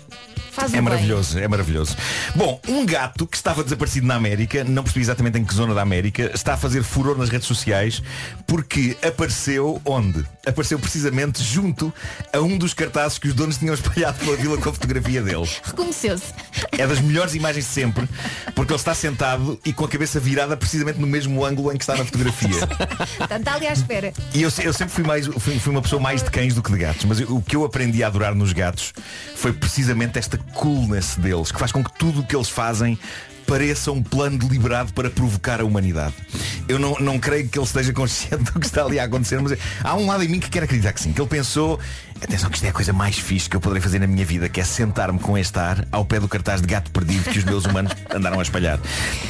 Faz é o bem. maravilhoso, é maravilhoso. Bom, um gato que estava desaparecido na América, não percebi exatamente em que zona da América, está a fazer furor nas redes sociais porque porque apareceu onde? Apareceu precisamente junto a um dos cartazes que os donos tinham espalhado pela vila com a fotografia dele. Reconheceu-se. É das melhores imagens de sempre, porque ele está sentado e com a cabeça virada precisamente no mesmo ângulo em que está na fotografia. Está, está ali à espera. E eu, eu sempre fui, mais, fui, fui uma pessoa mais de cães do que de gatos, mas eu- o que eu aprendi a adorar nos gatos foi precisamente esta coolness deles, que faz com que tudo o que eles fazem pareça um plano deliberado para provocar a humanidade. Eu não, não creio que ele esteja consciente do que está ali a acontecer, mas há um lado em mim que quer acreditar que sim, que ele pensou, atenção que isto é a coisa mais fixe que eu poderei fazer na minha vida, que é sentar-me com este ar ao pé do cartaz de gato perdido que os meus humanos andaram a espalhar.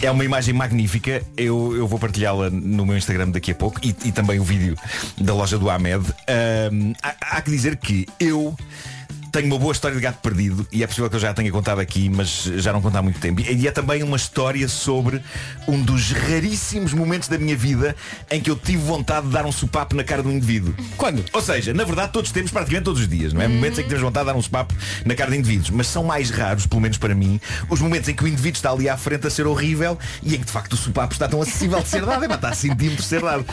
É uma imagem magnífica, eu, eu vou partilhá-la no meu Instagram daqui a pouco e, e também o vídeo da loja do Ahmed. Ahm, há, há que dizer que eu tenho uma boa história de gato perdido e é possível que eu já a tenha contado aqui, mas já não conto há muito tempo. E é também uma história sobre um dos raríssimos momentos da minha vida em que eu tive vontade de dar um sopapo na cara de um indivíduo. Quando? Ou seja, na verdade todos temos praticamente todos os dias, não é? Momentos em que temos vontade de dar um sopapo na cara de indivíduos, mas são mais raros, pelo menos para mim, os momentos em que o indivíduo está ali à frente a ser horrível e em que de facto o sopapo está tão acessível de ser dado, é, está a de ser dado.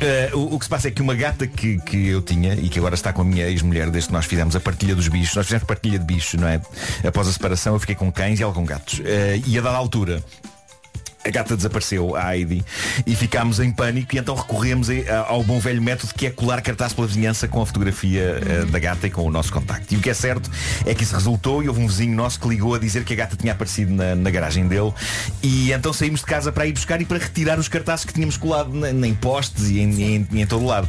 Eh, o, o que se passa é que uma gata que, que eu tinha e que agora está com a minha ex-mulher desde que nós fizemos a partilha dos bichos, nós fizemos partilha de bichos, não é? Após a separação eu fiquei com cães e ela com gatos. Eh, e a dada altura a gata desapareceu, a Heidi, e ficámos em pânico e então recorremos ao bom velho método que é colar cartaz pela vizinhança com a fotografia eh, da gata e com o nosso contacto. E o que é certo é que isso resultou e houve um vizinho nosso que ligou a dizer que a gata tinha aparecido na, na garagem dele e então saímos de casa para ir buscar e para retirar os cartazes que tínhamos colado na- em postes e em, em- e em todo lado.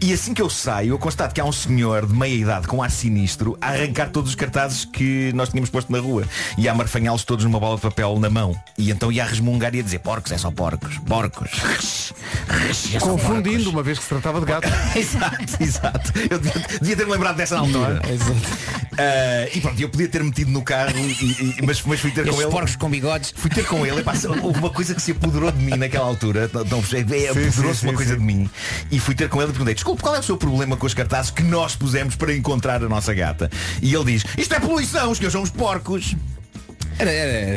E assim que eu saio, eu constato que há um senhor de meia idade com ar sinistro a arrancar todos os cartazes que nós tínhamos posto na rua e a amarfanhá-los todos numa bola de papel na mão. E então ia a resmungar e a dizer porcos, é só porcos, porcos. É só Confundindo, uma vez que se tratava de gato. exato, exato. Eu devia, devia ter-me lembrado dessa altura. Ah, e pronto, eu podia ter metido no carro, e- e- mas, mas fui ter com ele. porcos com bigodes. Fui ter com ele. Epá, houve uma coisa que se apoderou de mim naquela altura. Não, não, é, apoderou-se sim, uma coisa sim. de mim. E fui ter com ele e perguntei, desculpe, qual é o seu problema com os cartazes que nós pusemos para encontrar a nossa gata? E ele diz, isto é poluição, os que são os porcos.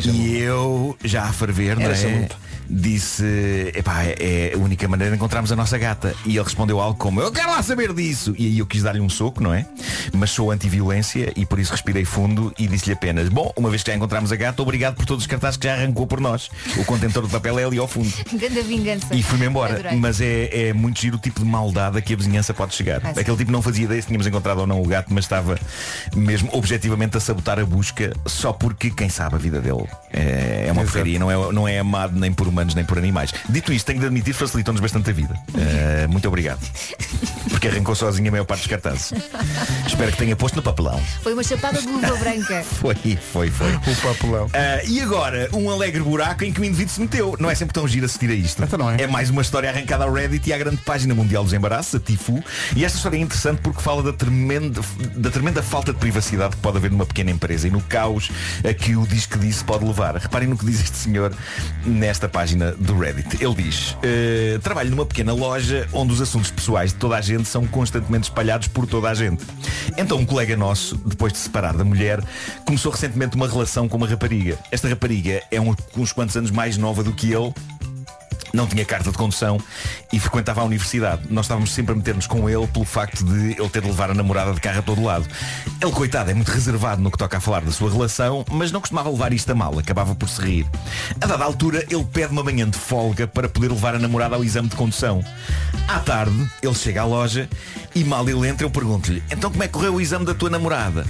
E eu, já a ferver, não Era é? disse, epá, é a única maneira de encontrarmos a nossa gata. E ele respondeu algo como, eu quero lá saber disso. E aí eu quis dar-lhe um soco, não é? Mas sou anti-violência e por isso respirei fundo e disse-lhe apenas, bom, uma vez que já encontramos a gata, obrigado por todos os cartazes que já arrancou por nós. O contentor de papel é ali ao fundo. Grande vingança. E fui-me embora. Adorei. Mas é, é muito giro o tipo de maldade a que a vizinhança pode chegar. Ah. Aquele tipo não fazia ideia se tínhamos encontrado ou não o gato, mas estava mesmo objetivamente a sabotar a busca só porque, quem sabe, a vida dele é, é uma porcaria, não é, não é amado nem por humanos nem por animais. Dito isto, tenho de admitir, facilitou-nos bastante a vida. Eh, muito obrigado. Porque arrancou sozinho a maior parte dos cartazes. Espero que tenha posto no papelão. Foi uma chapada de luva branca. Foi, foi, foi. O papelão. Ah, e agora, um alegre buraco em que o indivíduo se meteu. Não é sempre tão giro assistir a isto. é. mais uma história arrancada ao Reddit e à grande página mundial dos embaraços, a Tifu. E esta história é interessante porque fala da tremenda, da tremenda falta de privacidade que pode haver numa pequena empresa e no caos a que o que disse pode levar. Reparem no que diz este senhor nesta página do Reddit. Ele diz, eh, trabalho numa pequena loja onde os assuntos pessoais de toda a gente são constantemente espalhados por toda a gente. Então um colega nosso, depois de se separar da mulher, começou recentemente uma relação com uma rapariga. Esta rapariga é um- uns quantos anos mais nova do que ele. Não tinha carta de condução e frequentava a universidade. Nós estávamos sempre a meter-nos com ele pelo facto de ele ter de levar a namorada de carro a todo lado. Ele, coitado, é muito reservado no que toca a falar da sua relação, mas não costumava levar isto a mal, acabava por se rir. A dada altura, ele pede uma manhã de folga para poder levar a namorada ao exame de condução. À tarde, ele chega à loja e mal ele entra, eu pergunto-lhe, então como é que correu o exame da tua namorada?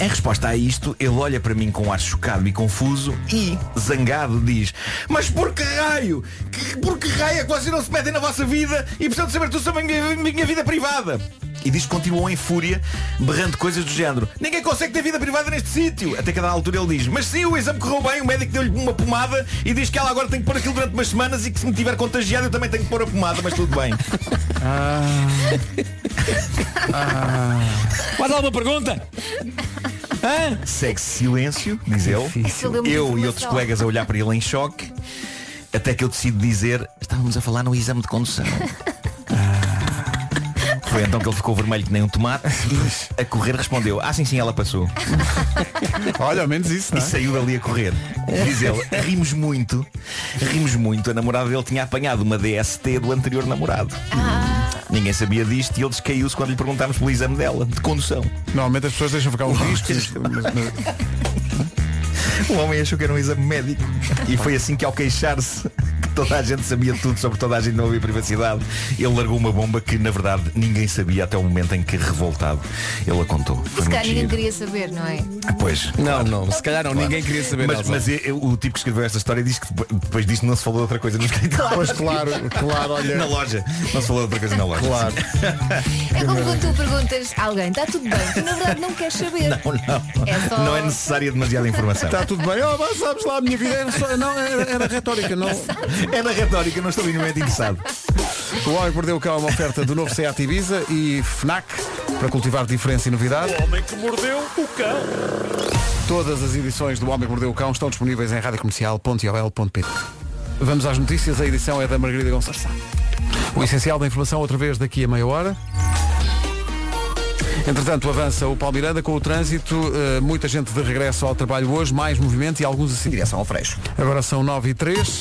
Em resposta a isto, ele olha para mim com um ar chocado e confuso e, zangado, diz Mas por que raio? Que, por que raio é que vocês não se metem na vossa vida e precisam de saber tudo sobre a minha, minha vida privada? E diz que continuou em fúria, berrando coisas do género Ninguém consegue ter vida privada neste sítio Até que a dada altura ele diz Mas sim, o exame correu bem, o médico deu-lhe uma pomada E diz que ela agora tem que pôr aquilo durante umas semanas E que se me tiver contagiado eu também tenho que pôr a pomada Mas tudo bem Mais alguma pergunta? Segue silêncio, diz ele. Deu muita Eu e outros colegas a olhar para ele em choque. Até que eu decido dizer, estávamos a falar no exame de condução. Foi então que ele ficou vermelho que nem um tomate. A correr respondeu, ah sim sim, ela passou. Olha, ao menos isso, não E é? saiu dali a correr. Diz ele, rimos muito, rimos muito. A namorada dele tinha apanhado uma DST do anterior namorado. Ninguém sabia disto e ele descaiu-se quando lhe perguntámos pelo exame dela, de condução. Normalmente as pessoas deixam ficar um risco. mas- mas- O homem achou que era um exame médico. E foi assim que ao queixar-se que toda a gente sabia tudo sobre toda a gente não havia privacidade, ele largou uma bomba que na verdade ninguém sabia até o momento em que revoltado ele a contou. Foi Se calhar ninguém giro. queria saber, não é? Pois. Não, não, se calhar não, ninguém queria saber, Mas, mas eu- eu- o tipo que escreveu esta história diz que depois- disto não se falou de outra coisa no escritório. Pois claro, claro, olha. Na loja. Não se falou de outra coisa na loja. Claro. É como quando tu perguntas a alguém, está tudo bem, tu na verdade não queres saber. Não, não. É só- Não é necessária demasiada informação. Está tudo bem. Oh, mas sabes lá, a minha vida era, só, não, era, era retórica, não. É na retórica, não estou minimamente interessado. O Homem que Mordeu o Cão é uma oferta do novo Seat Ibiza e FNAC para cultivar diferença e novidade. O homem que mordeu o cão. Todas as edições do Homem que Mordeu o Cão estão disponíveis em radiocomercial.ol.pt Vamos às notícias, a edição é da Margarida Gonçalves. O essencial da informação outra vez daqui a meia hora. Entretanto, avança o Paulo Miranda com o trânsito. eh, muita gente de regresso ao trabalho hoje, mais movimento e alguns assim. Direção ao Freixo. Agora são 9 e 3.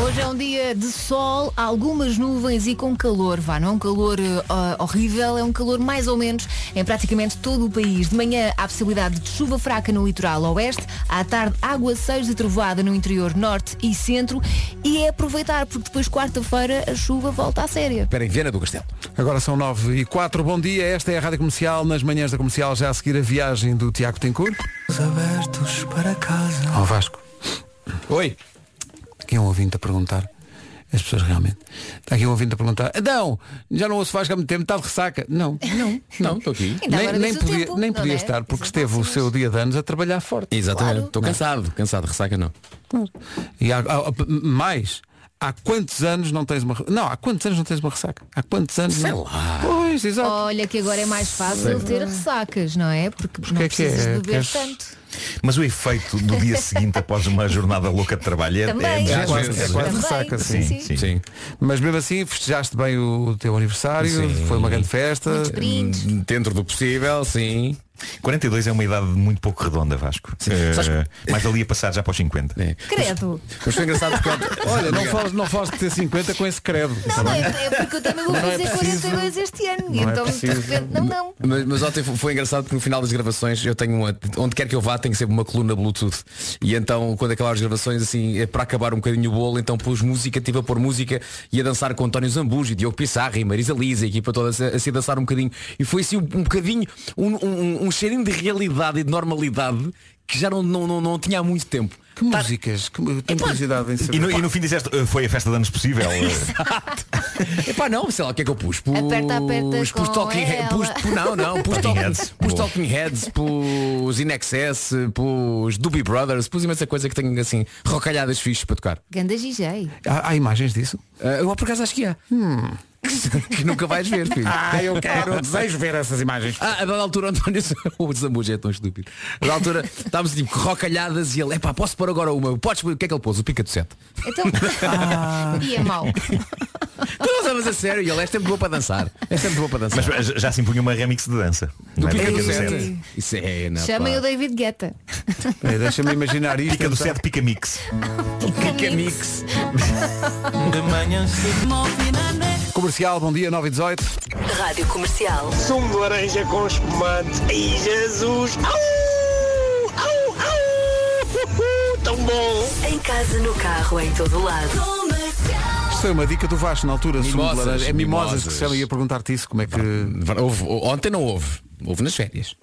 Hoje é um dia de sol, algumas nuvens e com calor. Vá, não é um calor ah, horrível, é um calor mais ou menos em praticamente todo o país. De manhã há possibilidade de chuva fraca no litoral oeste, à tarde aguaceiros e trovoada no interior norte e centro e é aproveitar porque depois quarta-feira a chuva volta à séria. Espera em Viana do Castelo. Agora são 9 e 4. Bom dia, esta é a Rádio Comercial. Nas manhãs da comercial, já a seguir a viagem do Tiago Tencourt. Abertos para casa. Ao Vasco. Oi. Aqui é um ouvinte a perguntar. As pessoas realmente. Está aqui um ouvinte a perguntar. Então, já não ouço Vasco há muito tempo, está de ressaca. Não, não, Não, estou aqui. Nem, nem podia, tempo, nem não podia é? estar, porque esteve o seu dia de anos a trabalhar forte. Exatamente. Claro. Estou cansado, cansado, ressaca não. E há, há- mais, há quantos anos não tens uma Não, há quantos anos não tens uma ressaca? Há quantos anos Sei não? lá. Pois, exato. Olha que agora é mais fácil ter ressacas, não é? Porque não que é que precisas é? de beber Queres- tanto. Mas o efeito do dia seguinte após uma jornada louca de trabalho é, Também. é, É quase, é quase ressaca, Sim, sim. sim. Sim. Mas mesmo assim festejaste bem o teu aniversário, Sim. foi uma grande festa. Brindes. Dentro do possível, sim. 42 é uma idade muito pouco redonda, Vasco. Sabes- mais valia passar já para os 50. É. Credo. Mas foi engraçado porque Olha, não falas, não falas de ter 50 com esse credo. Não, é, é porque eu também vou Não é fazer preciso. 42 este ano. E Não é então, de repente, não, não. Mas, mas ontem foi- foi engraçado porque no final das gravações eu tenho uma, onde quer que eu vá tenho sempre uma coluna Bluetooth. E então quando acabar as gravações assim é para acabar um bocadinho o bolo então pus música estive a pôr música e a dançar com António Zambujo, Diogo Pissarra e Marisa Liza a equipa toda a, a se dançar um bocadinho. E foi assim um, um bocadinho um, um, um cheirinho de realidade e de normalidade que já não, não, não, não tinha há muito tempo Que músicas? Que, tenho curiosidade em saber. E no, e no fim disseste, "Eh, foi a festa de anos possível. Epá, não, sei lá o que é que eu pus. Pus, Aperta, aperta pus talking He- ela. pus- pus- não, não, pus, Talking Heads. pus. Talking Heads, pus In Excess, pus Doobie Brothers, pus imensa coisa que tenho assim, rocalhadas fixes para tocar. Ganda GJ. Há, há imagens disso? Ah, eu por acaso acho que há. que nunca vais ver, filho. Ah, eu quero, desejo ver essas imagens. Ah, a dada altura António o Zambuja é tão estúpido. A dada altura estávamos tipo rocalhadas e ele, epá, posso pôr agora uma? Podes pôr, o que é que ele pôs? O pica do sete. Então, e é mau. Tu não sabes a sério, e ele é sempre bom para dançar. É sempre bom para dançar. Mas já se impunha uma remix de dança. do é? pica Pica do sete. sete. Isso é, não, Chamem pá. o David Guetta. É, Deixa-me imaginar isto. Pica do então. 7, pica mix. Pica mix. De manhã Comercial, bom dia, 9 e 18. Rádio Comercial. Sumo de laranja com espumante. Ai, Jesus! Au! Au! Au! Uhul, Tão bom! Em casa, no carro, em todo lado. Isto foi uma dica do Vasco na altura. sumo de Mimosas, laranja. É mimosas, que se mimosas. chama. Ia perguntar-te isso. Como é que. Houve, ontem não houve. Houve nas férias.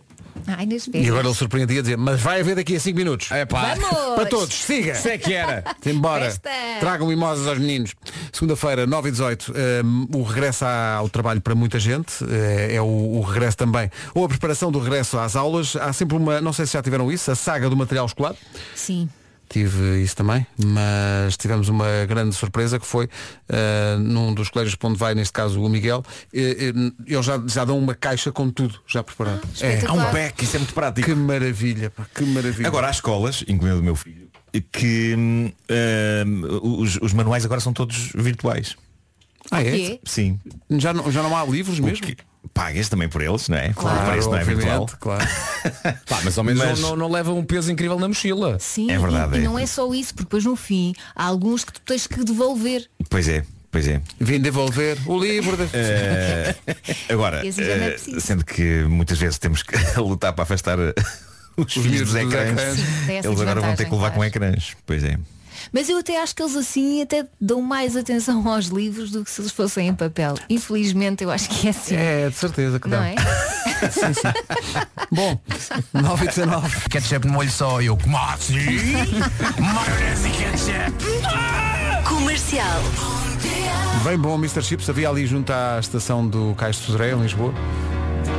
Ai, nas E agora ele surpreendia a dizer, mas vai haver daqui a 5 minutos. É pá. Vamos! Para todos, siga! Isso é que era. Embora. Festa! Tragam mimosas aos meninos. Segunda-feira, 9 e 18, um, o regresso ao trabalho para muita gente. eh, é o, o regresso também. Ou a preparação do regresso às aulas. Há sempre uma, não sei se já tiveram isso, a saga do material escolar. Sim. Tive isso também, mas tivemos uma grande surpresa que foi eh, num dos colégios para onde vai, neste caso o Miguel, eles já, já dão uma caixa com tudo já preparado. é, Há um pack, isso é muito prático. que maravilha, pá, que maravilha. Agora há escolas, incluindo o meu filho, que hum, os, os manuais agora são todos virtuais. Ah, é? Sim. Já não, já não há livros mesmo? Pagas também por eles, não é? Claro, o preço não é virtual. claro. Pá, mas ao menos Mas- Não, não, leva um peso incrível na mochila. Sim, É verdade, e, e é. não é só isso, porque depois no fim há alguns que tu tens que devolver. Pois é, pois é. Vim devolver o livro. De... Eh, agora, preciso. sendo que muitas vezes temos que lutar para afastar eh, os, filhos miúdos dos dos ecrãs, eles agora vão ter que levar com claro. ecrãs. Pois é. Mas eu até acho que eles assim até dão mais atenção aos livros do que se eles fossem em papel. Infelizmente eu acho que é assim. É, de certeza que Não dão. é? Sim, sim. Bom, 9 e 19. Ketchup no molho só, eu como assim? Maionese e ketchup. Comercial. Bem bom, Mr. Chips. Havia ali junto à estação do Cais de Sodré, em Lisboa.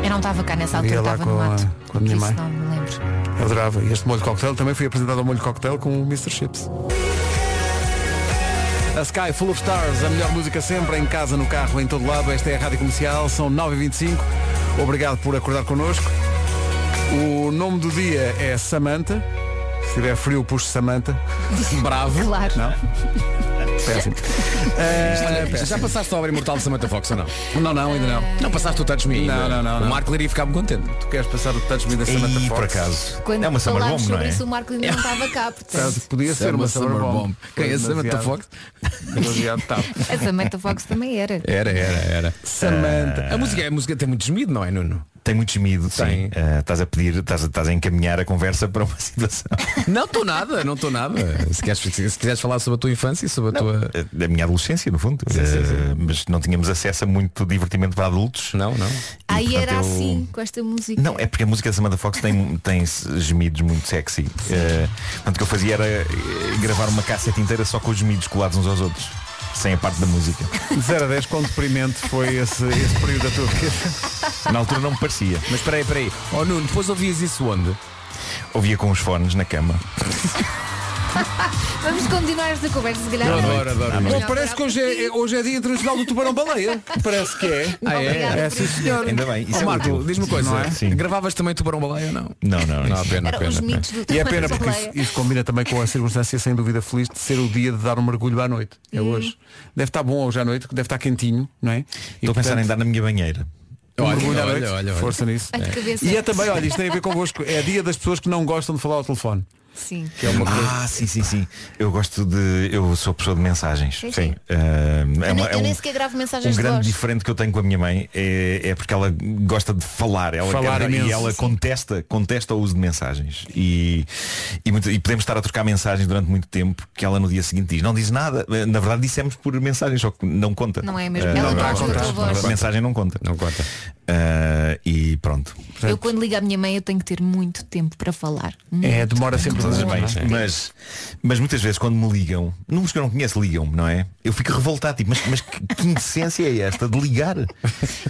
Eu não estava cá nessa altura, estava com no a- mato. com a minha mãe. Não me lembro. Eu adorava. E este molho cocktail também fui apresentado ao molho cocktail com o Mr. Chips. A Sky Full of Stars, a melhor música sempre, em casa, no carro, em todo lado. Esta é a Rádio Comercial, são 9h25. Obrigado por acordar connosco. O nome do dia é Samantha. Se tiver frio, puxo Samantha. Bravo. Claro. Não? Péssimo. Péssimo. já passaste a obra imortal de Samantha Fox ou não? Não, não, ainda não. Não passaste o touch me ainda. Não, não, não, O. Marco iria ficar muito contente. Tu queres passar o touch me da Samantha Fox? por acaso. Quando é uma summer bomb, não sobre é? isso, o Marco ainda não estava cá, portanto. Podia ser uma summer bomb. Quem é Foi Samantha Fox? A Samantha Fox também era. Era, era, era. Samantha. A música, a música tem muito gemido, não é, Nuno? Tem muito gemido, sim. Eh, Estás a pedir, estás a, estás a encaminhar a conversa para uma situação. Não estou nada, não estou nada. Se, queres, se quiseres falar sobre a tua infância e sobre a tua. Eh, Da minha adolescência, no fundo. Sim, sim, sim. Eh, Mas não tínhamos acesso a muito divertimento para adultos. Não, não. Aí portanto, era eu- assim, com esta música. Não, é porque a música da Samantha Fox tem, tem gemidos muito sexy. Eh, portanto, o que eu fazia era eh, gravar uma cassete inteira só com os gemidos colados uns aos outros. Sem a parte da música. De 0 a 10, quão deprimente foi esse, esse período da tua vida? Na altura não me parecia. Mas espera aí, espera aí. Oh Nuno, depois ouvias isso onde? Ouvia com os fones na cama. Vamos continuar esta conversa, se calhar. Eu não. adoro, adoro. Não, Bom, não, parece não, que hoje é, hoje é dia internacional do tubarão baleia. Parece que é. Ah, é? Obrigada. É sim senhor. Ainda bem. Isso é Marco, útil. diz-me uma coisa. Não é? Sim. Gravavas também tubarão baleia ou não? Não, não. Não, pena, Eram pena, os pena. mitos do E é pena porque isso, isso combina também com a circunstância sem dúvida feliz de ser o dia de dar um mergulho à noite. É hoje. Deve estar bom hoje à noite, deve estar quentinho, não é? Estou a pensar em dar na minha banheira. um Olha, mergulho à olha, noite. olha, olha. Força nisso. Ai, que cabeça. E é também, olha, isto tem a ver convosco. É dia das pessoas que não gostam de falar ao telefone. Sim. Que é uma coisa. Ah, sim, sim, sim. Eu gosto de. Eu sou pessoa de mensagens. Sim, sim. Eh, é Eu, nem, uma- é eu nem um- sequer gravo Um mensagens de grande voz. diferente que eu tenho com a minha mãe é, é porque ela gosta de falar, ela Falar quer- imenso. e ela Sim. contesta, contesta o uso de mensagens e, e, muito- e podemos estar a trocar mensagens durante muito tempo que ela no dia seguinte diz, não diz nada, na verdade dissemos por mensagem, só que não conta. Não é mesmo? Eh, Ela não, não não conta mensagem não conta. Não conta. Eh, e pronto. Eu quando ligo à minha mãe eu tenho que ter muito tempo para falar. É, demora sempre Todas as muito, não é? Mas, mas muitas vezes quando me ligam, números que eu não conheço ligam-me, não é? Eu fico revoltado, tipo, mas, mas que, que indecência é esta de ligar?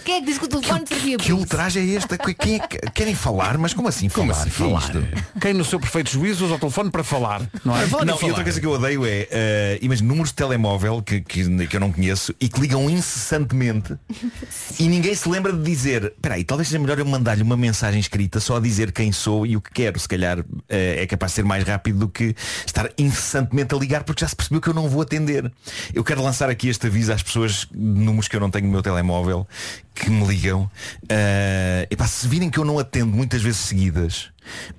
Quem é que disse que o telefone servia Que para isso? ultraje é esta? Quem é que querem falar? Mas como assim falar? assim Que é falar? isto? Quem no seu perfeito juízo usa o telefone para falar, não é? Não, e outra coisa que eu odeio é, eh, imagina, números de telemóvel que, que, que eu não conheço e que ligam incessantemente e ninguém se lembra de dizer, peraí, talvez seja melhor eu mandar-lhe uma mensagem escrita só a dizer quem sou e o que quero. Se calhar eh, é capaz de ser mais rápido do que estar incessantemente a ligar porque já se percebeu que eu não vou atender. Eu quero lançar aqui este aviso às pessoas de números que eu não tenho no meu telemóvel que me ligam. Eh, epá, se virem que eu não atendo muitas vezes seguidas,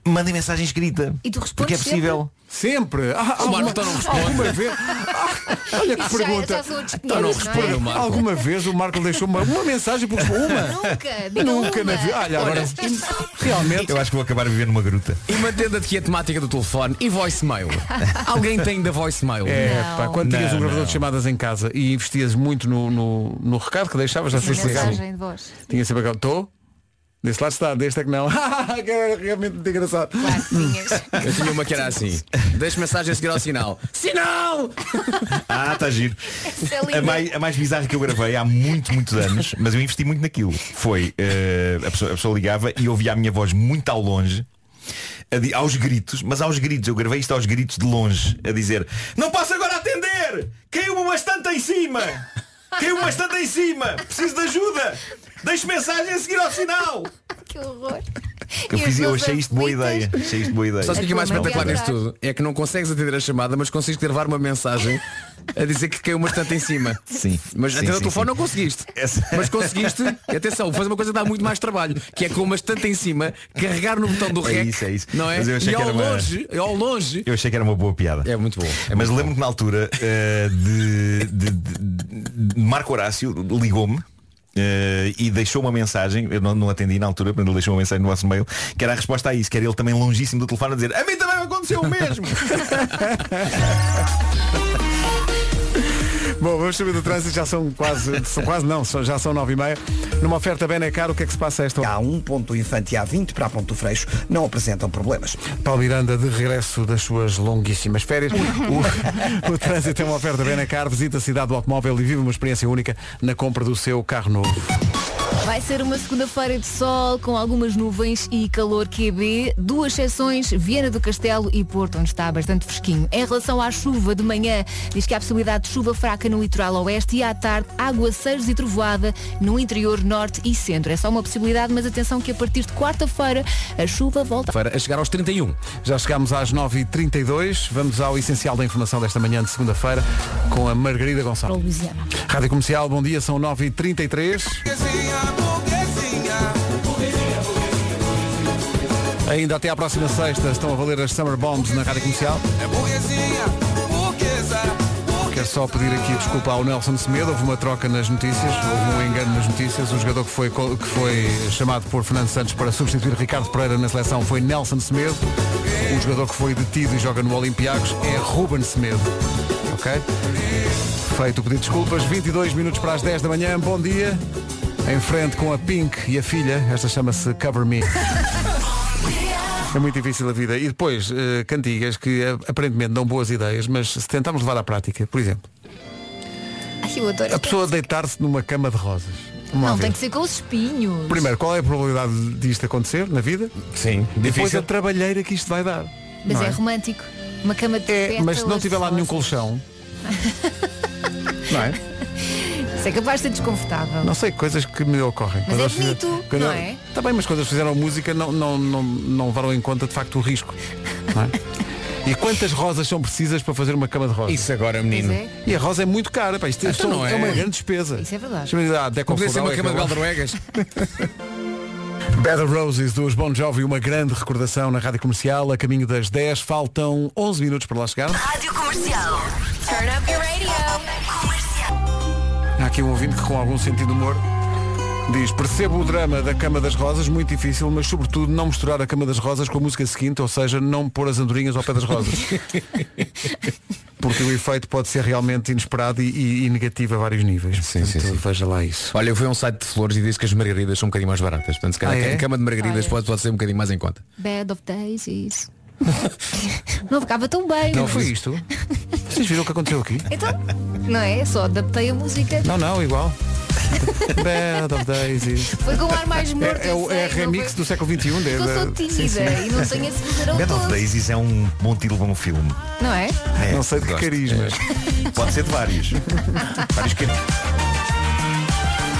mandem mensagem escrita. E tu porque é respondes possível. Sempre. Ah, O Marco alguma, então não responde. alguma vez. Ah, olha que Isso já- pergunta. já Então não 500, não é? responde. Marco. Alguma vez o Marco deixou uma, uma mensagem porque uma. Nunca, diga Nunca uma. na vida. Olha, agora realmente. Eu acho que vou acabar a viver numa gruta. E mantendo aqui a temática do telefone e voicemail. Alguém tem da voicemail? É, Não. pá, quando tinhas Não, um gravador não. de chamadas em casa e investias muito no, no, no recado que deixavas, já sei explicar. Mensagem de voz. Tinha sempre aquele. Estou? Desse lado está, deste é que não. que era realmente muito engraçado. Claro, tinhas. Eu tinha uma que era assim. Deixe mensagem a seguir ao sinal. Sinal! Ah, está giro. É. A mais, a mais bizarra que eu gravei há muito, muitos anos, mas eu investi muito naquilo. Foi, eh, a, pessoa, a pessoa ligava e ouvia a minha voz muito ao longe, a di- aos gritos, mas aos gritos, eu gravei isto aos gritos de longe, a dizer, não posso agora atender! Caiu-me bastante em cima! Caiu-me bastante em cima! Preciso de ajuda! Deixe mensagem a seguir ao sinal! que horror. Eu, fiz, eu achei isto boa ideia. Achei isto boa ideia. Sabes o que é mais espetacular nisto tudo? É que não consegues atender a chamada, mas consegues gravar uma mensagem a dizer que caiu uma estante em cima. Sim. Mas Sim, até no telefone sim. não conseguiste. Essa- Mas conseguiste, atenção, fazer uma coisa que dá muito mais trabalho, que é com uma estante em cima, carregar no botão do É rec. isso, é isso. Não é? Mas eu achei e que ao era uma- longe, ao longe. Eu achei que era uma boa piada. É muito bom. É Mas muito lembro-me que na altura eh, de, de- de- de Marco Horácio ligou-me eh, e deixou uma mensagem, eu não, não atendi na altura, mas ele deixou uma mensagem no nosso mail, que era a resposta a isso, que era ele também longíssimo do telefone a dizer, a mim também aconteceu o mesmo. Bom, vamos saber do trânsito, já são quase, são quase não, já são nove e meia. Numa oferta bem caro, o que é que se passa a esta hora? Há um ponto infante e há 20 para a Ponto Freixo não apresentam problemas. Paulo Miranda de regresso das suas longuíssimas férias. O, o trânsito é uma oferta bem caro, visita a cidade do automóvel e vive uma experiência única na compra do seu carro novo. Vai ser uma segunda-feira de sol com algumas nuvens e calor QB, duas exceções, Viana do Castelo e Porto, onde está bastante fresquinho. Em relação à chuva de manhã, diz que há possibilidade de chuva fraca no litoral oeste e à tarde, aguaceiros e trovoada no interior norte e centro. É só uma possibilidade, mas atenção que a partir de quarta-feira a chuva volta. Para a chegar aos 31. Já chegámos às 9h32, vamos ao essencial da informação desta manhã de segunda-feira com a Margarida Gonçalves. Rádio Comercial, bom dia, são 9h33. Ainda até à próxima sexta estão a valer as Summer Bombs na Rádio Comercial. Quero só pedir aqui desculpa ao Nelson Semedo, houve uma troca nas notícias, houve um engano nas notícias. O jogador que foi, que foi chamado por Fernando Santos para substituir Ricardo Pereira na seleção foi Nelson Semedo. O jogador que foi detido e joga no Olympiacos é Ruben Semedo. Ok? Feito o pedido de desculpas, 22 minutos para as 10 da manhã, bom dia. Em frente com a Pink e a filha, esta chama-se Cover Me. É muito difícil a vida. E depois, eh, cantigas que eh, aparentemente dão boas ideias, mas se tentarmos levar à prática, por exemplo, Ai, eu adoro a pessoa deitar-se numa cama de rosas. Vamos Não, tem que ser com os espinhos. Primeiro, qual é a probabilidade disto acontecer na vida? Sim, Depois difícil. a trabalheira que isto vai dar. Mas não é, romântico. Uma cama de É, mas se não tiver lá nenhum colchão. não é? Isso é capaz de ser desconfortável. Não sei, coisas que me ocorrem. Mas é fizeram- bonito, quando não é? Está bem, mas quando eles fizeram música não, não, não, não levaram em conta de facto o risco. não é? E quantas rosas são precisas para fazer uma cama de rosas? Isso agora, menino. é. E a rosa é muito cara, pá, isto, isto Então não é. é. uma grande despesa. Isso é verdade. Chama-lhe a Deco Podia ser uma é cama de Beldroegas. Bad of Roses dos Bon Jovi, uma grande recordação na Rádio Comercial, a caminho das 10, faltam 11 minutos para lá chegar. Rádio Comercial. Turn up your radio. Aqui um ouvinte que com algum sentido de humor diz, percebo o drama da Cama das Rosas, muito difícil, mas sobretudo não misturar a Cama das Rosas com a música seguinte, ou seja, não pôr as andorinhas ao pé das rosas. Porque o efeito pode ser realmente inesperado e, e- e negativo a vários níveis. Sim, sim, Portanto, sim. Veja lá isso. Olha, eu fui a um site de flores e disse que as margaridas são um bocadinho mais baratas. Portanto, se calhar Ah, é? a cama de margaridas pode, pode ser um bocadinho mais em conta. Bed of Daisies. não ficava tão bem. Não mas- foi isto? Vocês viram o que aconteceu aqui? Então, não é? Só adaptei a música. Não, não, igual. Bad of Daisies. Foi com um ar mais morto. É, é, o- é a não remix foi- do século XXI. de- Porque eu sou tímida sim, sim. e não tenho esse ao Band of todo. Daisies é um bom título para um filme. Não é? É, Não sei de que gosto. carisma. Pode ser de vários. vários que...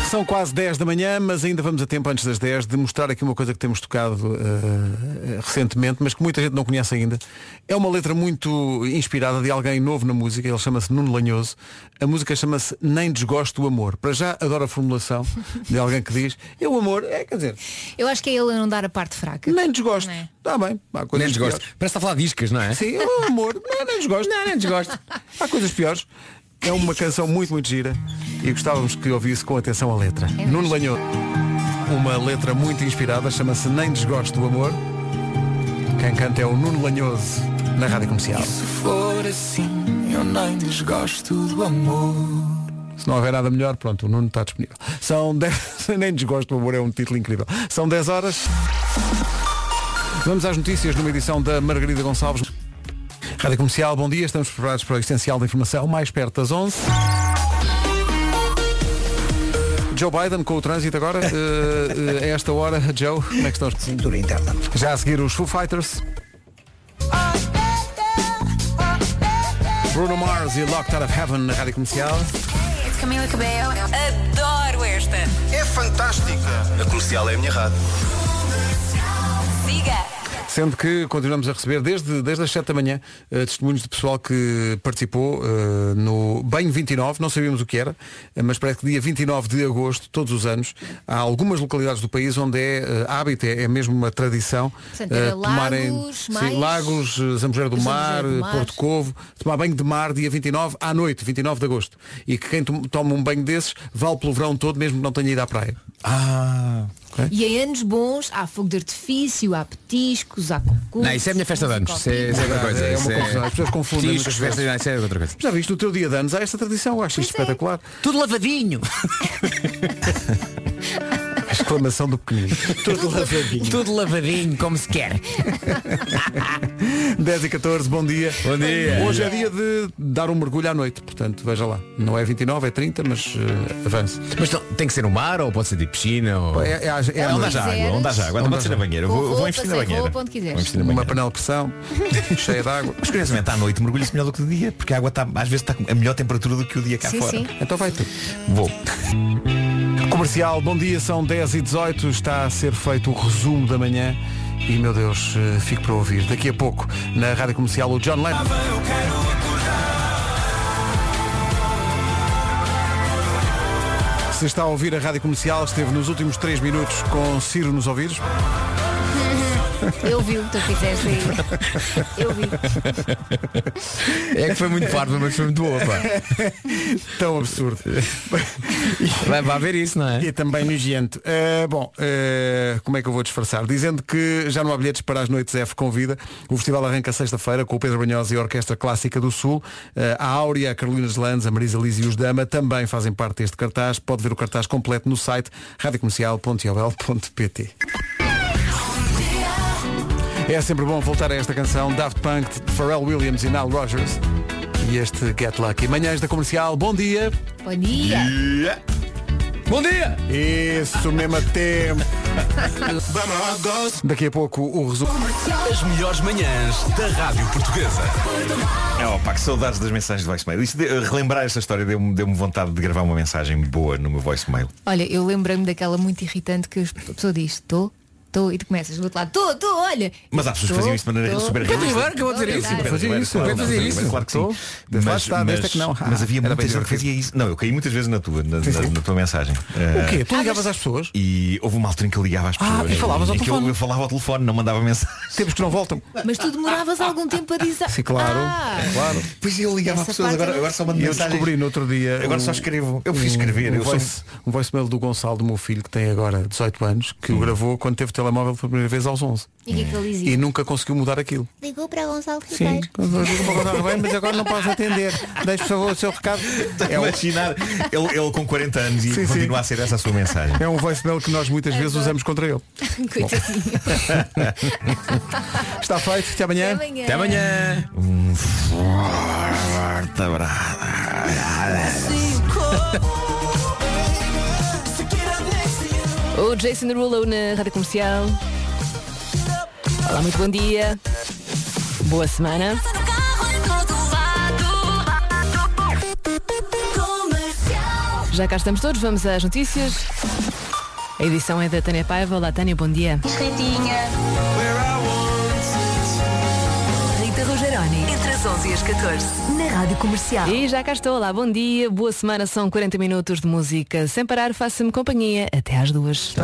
São quase 10 da manhã, mas ainda vamos a tempo antes das 10 de mostrar aqui uma coisa que temos tocado eh, recentemente, mas que muita gente não conhece ainda. É uma letra muito inspirada de alguém novo na música, ele chama-se Nuno Lanhoso. A música chama-se Nem Desgosto do Amor. Para já adoro a formulação de alguém que diz, eu o amor, é, quer dizer, Eu acho que é ele a não dar a parte fraca. nem desgosto. Não é? Está bem, há Nem coisas desgosto. piores. Parece que está a falar de discas, não é? Sim, o amor, não, nem desgosto. Não, nem desgosto. Há coisas piores. É uma canção muito, muito gira e gostávamos que ouvisse com atenção a letra. Nuno Lanhoso. Uma letra muito inspirada, chama-se Nem Desgosto do Amor. Quem canta é o Nuno Lanhoso na Rádio Comercial. Se for assim, eu nem desgosto do amor. Se não houver nada melhor, pronto, o Nuno está disponível. São 10. Nem Desgosto do Amor é um título incrível. São 10 horas. Vamos às notícias numa edição da Margarida Gonçalves. Rádio Comercial, bom dia. Estamos preparados para o essencial da informação mais perto das 11. Joe Biden com o trânsito agora. eh, eh, a esta hora, Joe, como é que estão? Cintura interna. Já a seguir os Foo Fighters. Bruno Mars e Locked Out of Heaven na Rádio Comercial. Camila Cabello. Adoro esta. É fantástica. A comercial é a minha rádio. Sendo que continuamos a receber desde, desde as 7 da manhã eh, testemunhos de pessoal que participou eh, no Banho 29, não sabíamos o que era, eh, mas parece que dia 29 de agosto, todos os anos, há algumas localidades do país onde é eh, hábito, é, é mesmo uma tradição Portanto, eh, tomarem Lagos, sim, mais- Lagos, Zambujeira do Mar, do Mar. Porto Covo, tomar banho de mar dia 29 à noite, 29 de agosto. E que quem tom- toma um banho desses vale pelo verão todo, mesmo que não tenha ido à praia. Ah. E em anos bons há fogo de artifício, há petiscos, há cocô. Não, isso é a minha festa de anos. Isso é, isso é outra coisa. É uma Isso confusão. As pessoas confundem muitas festas, não, isso é outra coisa. Já viste, no teu dia de anos há esta tradição, eu acho isto espetacular. Tudo lavadinho. A exclamação do pequenino. Tudo lavadinho. Tudo lavadinho, como se quer. 10 e 14, bom dia. Bom dia. Hoje é dia de dar um mergulho à noite, portanto, veja lá. Não é 29, é 30, mas uh, avance. Mas não, tem que ser no mar ou pode ser de piscina? Ou... É, é, é à Onde haja água, onde haja água. Pode ser na banheira. Vou, vou investir na banheira. Vou investir na Uma banheira. panela de pressão cheia de água. Mas curiosamente à noite mergulha-se melhor do que de dia, porque a água está, às vezes está com a melhor temperatura do que o dia cá Sim, fora. sim. Então vai tu. Vou. Comercial, bom dia, são 10 e 18, está a ser feito o resumo da manhã e, meu Deus, eh, fico para ouvir. Daqui a pouco, na Rádio Comercial, o John Lennon. Se está a ouvir a Rádio Comercial, esteve nos últimos 3 minutos com Ciro nos ouvidos. Eu vi o que tu fizeste aí. Eu vi. É que foi muito parva, mas foi muito boa, pá. Tão absurdo. Vai, vai ver isso, não é? E também nojento. Uh, bom, uh, como é que eu vou disfarçar? Dizendo que já não há bilhetes para as noites F com vida. O festival arranca sexta-feira com o Pedro Banhosa e a Orquestra Clássica do Sul. Uh, a Áurea, a Carolina Lanz, a Marisa Liz e os Dama também fazem parte deste cartaz. Pode ver o cartaz completo no site radiocomercial.ol.pt É sempre bom voltar a esta canção Daft Punk, de Pharrell Williams e Nile Rodgers. E este Get Lucky. Manhãs da Comercial, bom dia. Bom dia. Bom dia! Isso, mesmo a tempo. Daqui a pouco o resumo. As melhores manhãs da Rádio Portuguesa. Oh, pá, que saudades das mensagens de voicemail. Isso de- relembrar esta história deu-me deu vontade de gravar uma mensagem boa no meu voicemail. Olha, eu lembrei-me daquela muito irritante que a pessoa diz, estou, estou, e tu começas do outro lado, estou, estou, olha. Mas há pessoas que faziam isso de maneira Tô, super tô. realista. Pedro Ribeiro acabou de dizer isso. Pedro Fazia Ribeiro, fazia isso. Claro que sim. Tô. Deste é que não. Ah, mas havia era muita bem gente que fazia isso. Não, eu caí muitas vezes na tua, na, na- tua mensagem. O quê? Tu ligavas às pessoas? E houve uma altura em que eu ligava às pessoas. Ah, e falavas ao em que eu, telefone. eu falava ao telefone, não mandava mensagem. Tempos que não voltam. Mas tu demoravas algum tempo a dizer. Sim, claro. Ah, Claro. Pois eu ligava às pessoas, agora, agora só mando E eu descobri no outro dia. Agora só escrevo. Eu preciso escrever. Um, um voicemail do Gonçalo, do meu filho, que tem agora 18 anos, que o gravou quando teve telemóvel pela primeira vez aos 11. E que é que ele dizia? E nunca conseguiu mudar aquilo. Ligou para Gonçalo Sim, Ribeiro. Gonçalo mas agora não posso atender. Deixe por favor o seu recado. É um, Imaginar ele, ele com 40 anos e Sim, sim. continua a ser essa a sua mensagem. é um voicemail que nós muitas vezes usamos contra ele. Coitadinho. Está feito, até amanhã. Até amanhã. Até amanhã! Um forte abraço. O Jason Derulo na Rádio Comercial. Olá, muito bom dia. Boa semana. Já cá estamos todos, vamos às notícias. A edição é da Tânia Paiva. Olá, Tânia, bom dia. Rogeroni, entre as 11 e as 14, na Rádio Comercial. E já cá estou, olá, bom dia. Boa semana, são 40 minutos de música sem parar. Faça-me companhia até às duas.